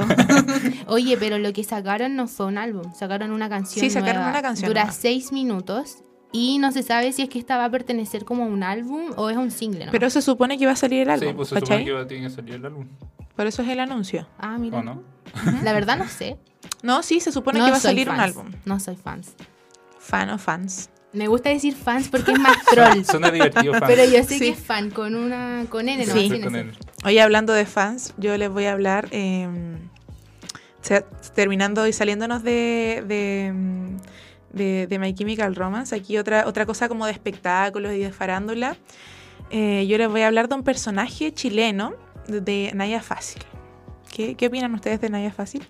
Speaker 4: [laughs]
Speaker 3: Oye, pero lo que sacaron no fue un álbum, sacaron una canción
Speaker 4: Sí, sacaron
Speaker 3: nueva.
Speaker 4: una canción
Speaker 3: Dura
Speaker 4: nueva.
Speaker 3: seis minutos Y no se sabe si es que esta va a pertenecer como a un álbum o es un single. ¿no?
Speaker 4: Pero se supone que va a salir el álbum,
Speaker 5: Sí, pues se
Speaker 4: ¿cachai?
Speaker 5: supone que va a que salir el álbum.
Speaker 4: Por eso es el anuncio.
Speaker 3: Ah, mira.
Speaker 5: ¿O no?
Speaker 3: La verdad no sé.
Speaker 4: No, sí, se supone
Speaker 3: no
Speaker 4: que va a salir un álbum.
Speaker 3: No soy fans.
Speaker 4: Fan o fans.
Speaker 3: Me gusta decir fans porque es más troll. [laughs]
Speaker 5: Suena divertido, fan.
Speaker 3: Pero yo sé
Speaker 4: Sí.
Speaker 3: que es fan con una con N, no
Speaker 4: Sí.
Speaker 5: Con.
Speaker 4: Oye, hablando de fans, yo les voy a hablar, eh, sea, terminando y saliéndonos de, de, mm, de- de My Chemical Romance, aquí otra, otra cosa como de espectáculos y de farándula. Eh, yo les voy a hablar de un personaje chileno de Naya Fácil. ¿Qué, qué opinan ustedes de Naya Fácil?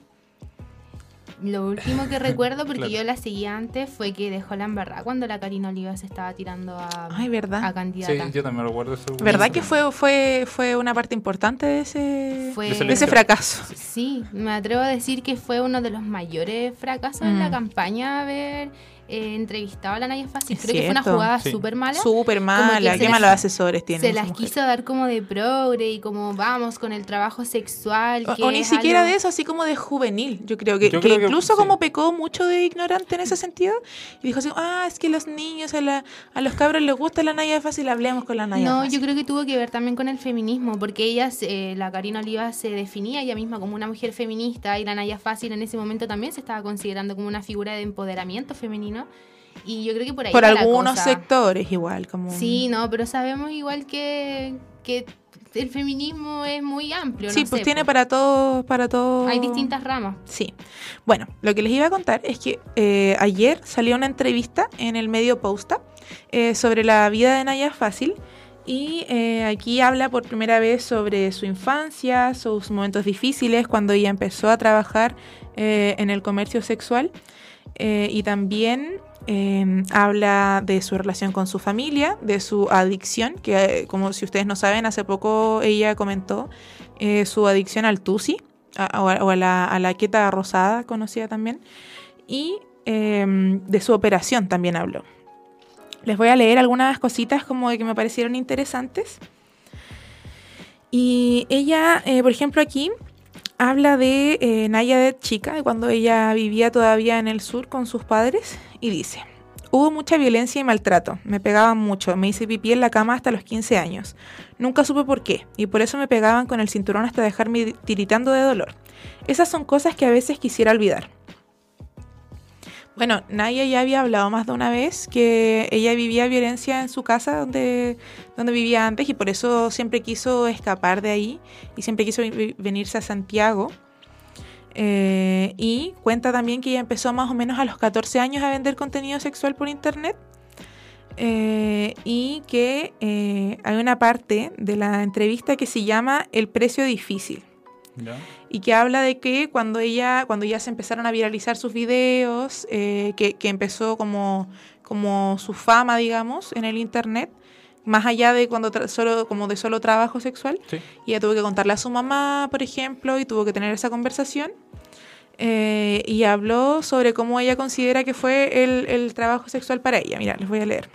Speaker 3: Lo último que [laughs] recuerdo, porque
Speaker 5: Claro.
Speaker 3: yo la seguía antes, fue que dejó la embarrada cuando la Karina Oliva se estaba tirando a,
Speaker 4: Ay, ¿verdad?
Speaker 3: a
Speaker 5: Sí,
Speaker 3: candidata.
Speaker 5: yo también recuerdo eso.
Speaker 4: ¿Verdad que fue, fue, fue una parte importante de ese,
Speaker 3: Fue-
Speaker 5: De
Speaker 4: ese fracaso?
Speaker 3: Sí, me atrevo a decir que fue uno de los mayores fracasos en la
Speaker 4: Mm.
Speaker 3: campaña haber eh, entrevistado a la Naya Fácil. Creo que fue una jugada
Speaker 5: Sí.
Speaker 3: súper mala.
Speaker 4: Súper mala, qué malos asesores tienen.
Speaker 3: se
Speaker 4: esa
Speaker 3: las
Speaker 4: mujer.
Speaker 3: quiso dar como de progre y como vamos con el trabajo sexual.
Speaker 4: O,
Speaker 3: que
Speaker 4: o ni siquiera
Speaker 3: algo-
Speaker 4: de eso, así como de juvenil. Yo creo que,
Speaker 5: Yo
Speaker 4: que
Speaker 5: creo que
Speaker 4: incluso
Speaker 5: sí.
Speaker 4: como pecó mucho de ignorante en ese sentido. Y dijo así, ah, es que los niños, a, la- a los cabros les gusta la Naya Fácil, hablemos con la Naya
Speaker 3: No,
Speaker 4: Fácil.
Speaker 3: yo creo que tuvo que ver también con el feminismo, porque ella, se- la Karina Oliva, se definía ella misma como una mujer feminista y la Naya Fácil en ese momento también se estaba considerando como una figura de empoderamiento femenino. Y yo creo que por ahí
Speaker 4: Por
Speaker 3: la
Speaker 4: algunos
Speaker 3: cosa.
Speaker 4: sectores igual, como...
Speaker 3: Sí, no, pero sabemos igual que, que el feminismo es muy amplio.
Speaker 4: Sí,
Speaker 3: no
Speaker 4: pues
Speaker 3: sé,
Speaker 4: tiene
Speaker 3: pues.
Speaker 4: para todo, para todo.
Speaker 3: Hay distintas ramas.
Speaker 4: Sí. Bueno, lo que les iba a contar es que eh, ayer salió una entrevista en el medio Posta eh, sobre la vida de Naya Fácil. Y eh, aquí habla por primera vez sobre su infancia, sus momentos difíciles cuando ella empezó a trabajar eh, en el comercio sexual. Eh, y también eh, habla de su relación con su familia, de su adicción, que eh, como si ustedes no saben, hace poco ella comentó eh, su adicción al tusi o a, la, a la queta rosada, conocida también, y eh, de su operación también habló. Les voy a leer algunas cositas como de que me parecieron interesantes. Y ella, por ejemplo, aquí habla de eh, Naya de chica, cuando ella vivía todavía en el sur con sus padres, y dice, hubo mucha violencia y maltrato, me pegaban mucho, me hice pipí en la cama hasta los 15 años. Nunca supe por qué, y por eso me pegaban con el cinturón hasta dejarme tiritando de dolor. Esas son cosas que a veces quisiera olvidar. Bueno, Naya ya había hablado más de una vez que ella vivía violencia en su casa donde, donde vivía antes y por eso siempre quiso escapar de ahí y siempre quiso venirse a Santiago. Eh, y cuenta también que ella empezó más o menos a los 14 años a vender contenido sexual por internet. Eh, y que eh, hay una parte de la entrevista que se llama El precio difícil
Speaker 5: ¿Ya?
Speaker 4: y que habla de que cuando ella cuando ya se empezaron a viralizar sus videos eh, que, que empezó como como su fama digamos en el internet más allá de cuando solo como de solo trabajo sexual
Speaker 5: Sí.
Speaker 4: y ella tuvo que contarle a su mamá por ejemplo y tuvo que tener esa conversación eh, y habló sobre cómo ella considera que fue el, el trabajo sexual para ella mira les voy a leer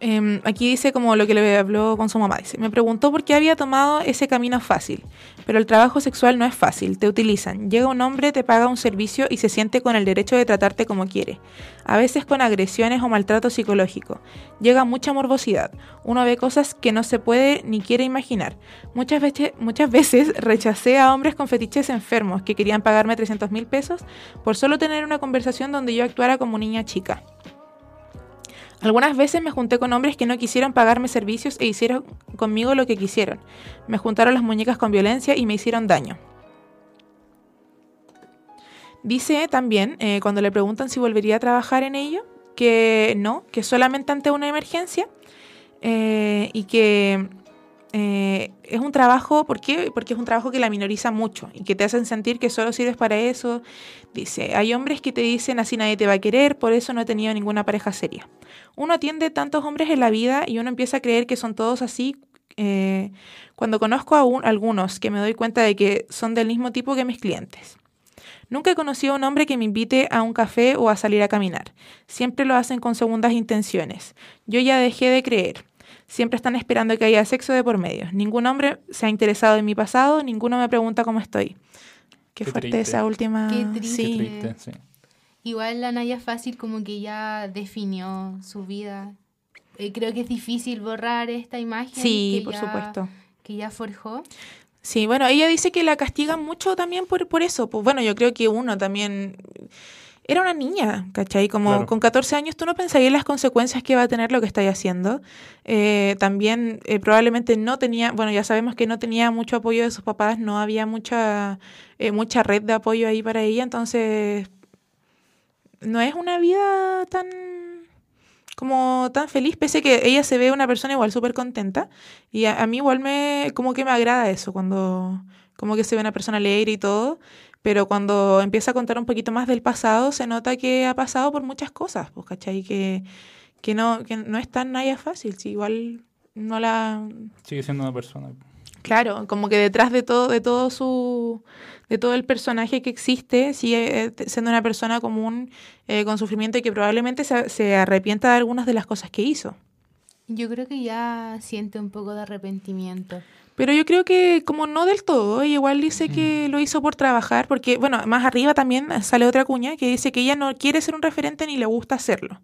Speaker 4: Em, aquí dice como lo que le habló con su mamá. Dice, me preguntó por qué había tomado ese camino fácil, pero el trabajo sexual no es fácil, te utilizan. Llega un hombre, te paga un servicio y se siente con el derecho de tratarte como quiere. A veces con agresiones o maltrato psicológico. Llega mucha morbosidad. Uno ve cosas que no se puede ni quiere imaginar. Muchas veces, muchas veces [laughs] rechacé a hombres con fetiches enfermos que querían pagarme 300 mil pesos por solo tener una conversación donde yo actuara como niña chica. Algunas veces me junté con hombres que no quisieron pagarme servicios e hicieron conmigo lo que quisieron. Me juntaron las muñecas con violencia y me hicieron daño. Dice también, eh, cuando le preguntan si volvería a trabajar en ello, que no, que solamente ante una emergencia eh, y que eh, es un trabajo, ¿por qué? Porque es un trabajo que la minoriza mucho y que te hacen sentir que solo sirves para eso. Dice, hay hombres que te dicen así nadie te va a querer, por eso no he tenido ninguna pareja seria. Uno atiende tantos hombres en la vida y uno empieza a creer que son todos así. eh, cuando conozco a un- algunos que me doy cuenta de que son del mismo tipo que mis clientes. Nunca he conocido a un hombre que me invite a un café o a salir a caminar. Siempre lo hacen con segundas intenciones. Yo ya dejé de creer. Siempre están esperando que haya sexo de por medio. Ningún hombre se ha interesado en mi pasado, ninguno me pregunta cómo estoy. Qué,
Speaker 5: Qué
Speaker 4: fuerte
Speaker 5: triste.
Speaker 4: esa última.
Speaker 3: Qué triste.
Speaker 4: Sí.
Speaker 5: Qué triste, sí.
Speaker 3: Igual la Naya Fácil como que ya definió su vida. Eh, creo que es difícil borrar esta imagen.
Speaker 4: Sí,
Speaker 3: que
Speaker 4: por
Speaker 3: ya-
Speaker 4: supuesto.
Speaker 3: Que ya forjó.
Speaker 4: Sí, bueno, ella dice que la castigan mucho también por, por eso. Pues bueno, yo creo que uno también era una niña, ¿cachai? Como
Speaker 5: Claro.
Speaker 4: con 14 años tú no pensarías en las consecuencias que va a tener lo que estáis haciendo. Eh, también eh, probablemente no tenía, bueno, ya sabemos que no tenía mucho apoyo de sus papás, no había mucha, eh, mucha red de apoyo ahí para ella, entonces no es una vida tan como tan feliz, pese que ella se ve una persona igual súper contenta. Y a, a mí igual me, como que me agrada eso, cuando como que se ve una persona alegre y todo, pero cuando empieza a contar un poquito más del pasado, se nota que ha pasado por muchas cosas, pues, ¿cachai? Que, que, no, que no es tan nada fácil, si igual no la...
Speaker 5: Sigue siendo una persona.
Speaker 4: Claro, como que detrás de todo, de todo su, de todo el personaje que existe, sigue eh, siendo una persona común eh, con sufrimiento y que probablemente se, se arrepienta de algunas de las cosas que hizo.
Speaker 3: Yo creo que ya siente un poco de arrepentimiento.
Speaker 4: Pero yo creo que como no del todo, ella igual dice que lo hizo por trabajar, porque bueno, más arriba también sale otra cuña que dice que ella no quiere ser un referente ni le gusta hacerlo,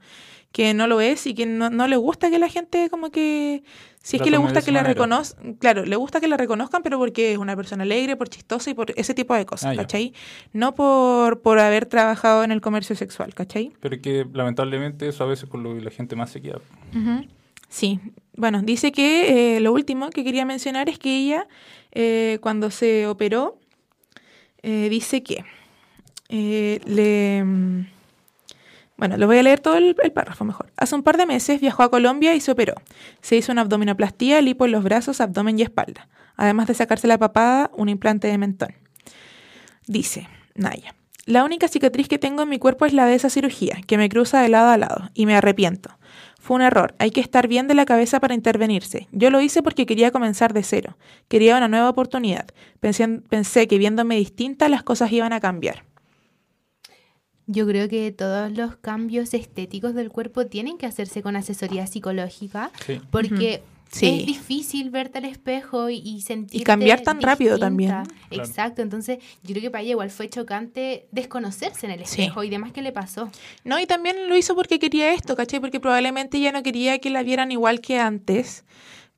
Speaker 4: que no lo es y que no, no le gusta que la gente como que, si es que le gusta que la reconozcan, claro, le gusta que la reconozcan, pero porque es una persona alegre, por chistosa y por ese tipo de cosas,
Speaker 5: Ah, ya.
Speaker 4: ¿cachai? No por, por haber trabajado en el comercio sexual, ¿cachai?
Speaker 5: Pero que lamentablemente eso a veces con lo que la gente más se queda.
Speaker 4: Sí, bueno, dice que eh, lo último que quería mencionar es que ella, eh, cuando se operó, eh, dice que le... mm, Bueno, lo voy a leer todo el, el párrafo mejor. Hace un par de meses viajó a Colombia y se operó. Se hizo una abdominoplastía, lipo en los brazos, abdomen y espalda. Además de sacarse la papada, un implante de mentón. Dice, Naya, la única cicatriz que tengo en mi cuerpo es la de esa cirugía, que me cruza de lado a lado, y me arrepiento. Fue un error, hay que estar bien de la cabeza para intervenirse. Yo lo hice porque quería comenzar de cero, quería una nueva oportunidad. Pensé, pensé que viéndome distinta las cosas iban a cambiar.
Speaker 3: Yo creo que todos los cambios estéticos del cuerpo tienen que hacerse con asesoría psicológica,
Speaker 5: Sí.
Speaker 3: porque
Speaker 4: Sí.
Speaker 3: es difícil verte al espejo y, y sentir
Speaker 4: cambiar tan rápido también.
Speaker 5: Claro.
Speaker 3: Exacto, entonces yo creo que para ella igual fue chocante desconocerse en el
Speaker 4: Sí.
Speaker 3: espejo y demás que le pasó.
Speaker 4: No, y también lo hizo porque quería esto, ¿cachai? Porque probablemente ella no quería que la vieran igual que antes,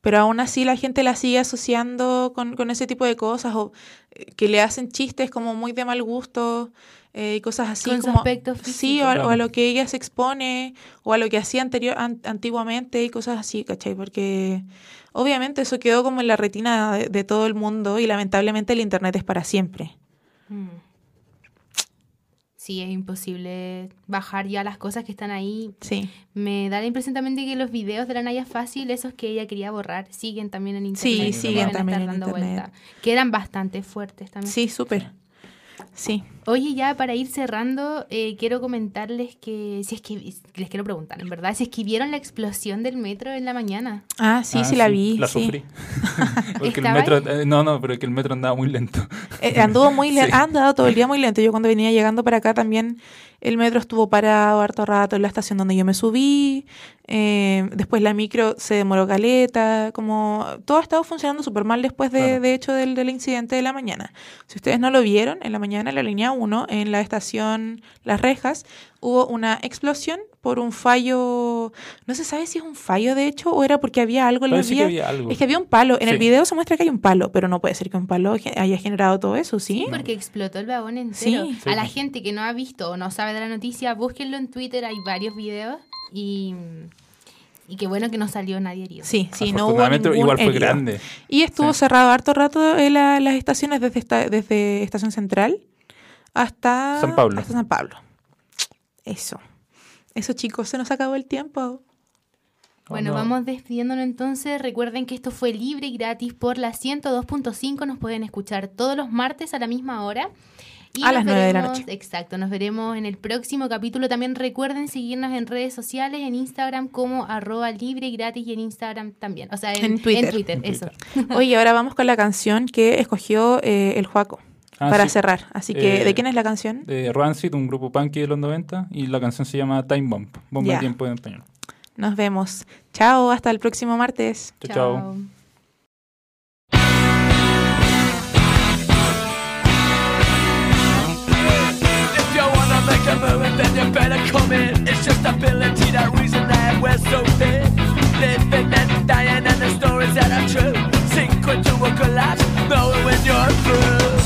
Speaker 4: pero aún así la gente la sigue asociando con, con ese tipo de cosas o eh, que le hacen chistes como muy de mal gusto eh, y cosas así.
Speaker 3: Con su
Speaker 4: como, Sí, o a, o a lo que ella se expone o a lo que hacía anterior, an- antiguamente y cosas así, ¿cachai? Porque obviamente eso quedó como en la retina de, de todo el mundo y lamentablemente el Internet es para siempre.
Speaker 3: Mm. Sí, es imposible bajar ya las cosas que están ahí.
Speaker 4: Sí.
Speaker 3: Me da la impresión también de que los videos de la Naya Fácil, esos que ella quería borrar, siguen también en
Speaker 4: Sí,
Speaker 3: internet.
Speaker 5: siguen
Speaker 3: Deben
Speaker 4: también en
Speaker 3: dando
Speaker 4: internet.
Speaker 3: vuelta. Que eran bastante fuertes también.
Speaker 4: Sí, súper. Sí.
Speaker 3: Oye, ya para ir cerrando, eh, quiero comentarles que, si es que, les quiero preguntar, en verdad, si es que vieron la explosión del metro en la mañana.
Speaker 4: Ah, sí,
Speaker 5: Ah,
Speaker 4: sí la vi.
Speaker 5: La
Speaker 4: sí.
Speaker 5: sufrí. [laughs] Porque el
Speaker 3: ¿Estaba
Speaker 5: metro, eh, no, no, pero es que el metro andaba muy lento.
Speaker 4: Eh, anduvo muy lento, [laughs]
Speaker 5: Sí.
Speaker 4: ha andado todo el día muy lento. Yo cuando venía llegando para acá también el metro estuvo parado harto rato en la estación donde yo me subí. eh, después la micro se demoró caleta. Como todo ha estado funcionando súper mal después de,
Speaker 5: Claro.
Speaker 4: de hecho del, del incidente de la mañana. Si ustedes no lo vieron, en la mañana la línea 1, en la estación Las Rejas, hubo una explosión por un fallo. No se sabe si es un fallo de hecho o era porque había algo en la
Speaker 5: que
Speaker 4: vía.
Speaker 5: había algo.
Speaker 4: Es que había un palo. En el
Speaker 5: Sí.
Speaker 4: video se muestra que hay un palo, pero no puede ser que un palo haya generado todo eso, ¿sí?
Speaker 3: Porque explotó el vagón entero.
Speaker 4: Sí.
Speaker 5: Sí,
Speaker 3: A la gente que no ha visto o no sabe de la noticia, búsquenlo en Twitter, hay varios videos y, y qué bueno que no salió nadie herido.
Speaker 4: Sí, sí, no hubo ningún
Speaker 5: igual fue
Speaker 4: herido.
Speaker 5: grande.
Speaker 4: Y estuvo
Speaker 5: Sí.
Speaker 4: cerrado harto rato en la- las estaciones desde, esta- desde Estación Central hasta
Speaker 5: San Pablo.
Speaker 4: hasta San Pablo. Eso. Eso, chicos, se nos acabó el tiempo.
Speaker 3: Bueno,
Speaker 5: Oh, no.
Speaker 3: vamos despidiéndonos entonces. Recuerden que esto fue libre y gratis por la 102.5. Nos pueden escuchar todos los martes a la misma hora. Y
Speaker 4: A
Speaker 3: nos
Speaker 4: las nueve de la
Speaker 3: veremos-
Speaker 4: noche.
Speaker 3: Exacto, nos veremos en el próximo capítulo. También recuerden seguirnos en redes sociales, en Instagram como arroba libre y gratis y en Instagram también. O sea, en,
Speaker 4: En Twitter.
Speaker 5: En
Speaker 3: eso. [laughs]
Speaker 4: Oye, ahora vamos con la canción que escogió eh, el Juaco
Speaker 5: Ah,
Speaker 4: para
Speaker 5: sí.
Speaker 4: cerrar. Así que,
Speaker 5: eh,
Speaker 4: ¿de quién es la canción?
Speaker 5: De Rancid, un grupo punky de los 90, y la canción se llama Time Bomb, bomba
Speaker 4: yeah.
Speaker 5: de tiempo en español.
Speaker 4: Nos vemos. Chao, hasta el próximo martes.
Speaker 5: chao. chao.
Speaker 8: make a move and then
Speaker 9: you better come in. It's just ability, that reason that we're so thin. Living and dying and the stories that are true. Sink into a collapse, knowing when you're through.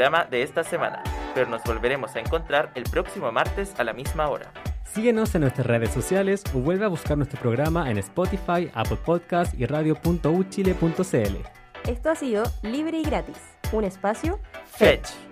Speaker 7: programa de esta semana, pero nos volveremos a encontrar el próximo martes a la misma hora.
Speaker 2: Síguenos en nuestras redes sociales o vuelve a buscar nuestro programa en Spotify, Apple Podcast y radio.uchile.cl.
Speaker 1: Esto ha sido Libre y Gratis, un espacio
Speaker 7: Fetch.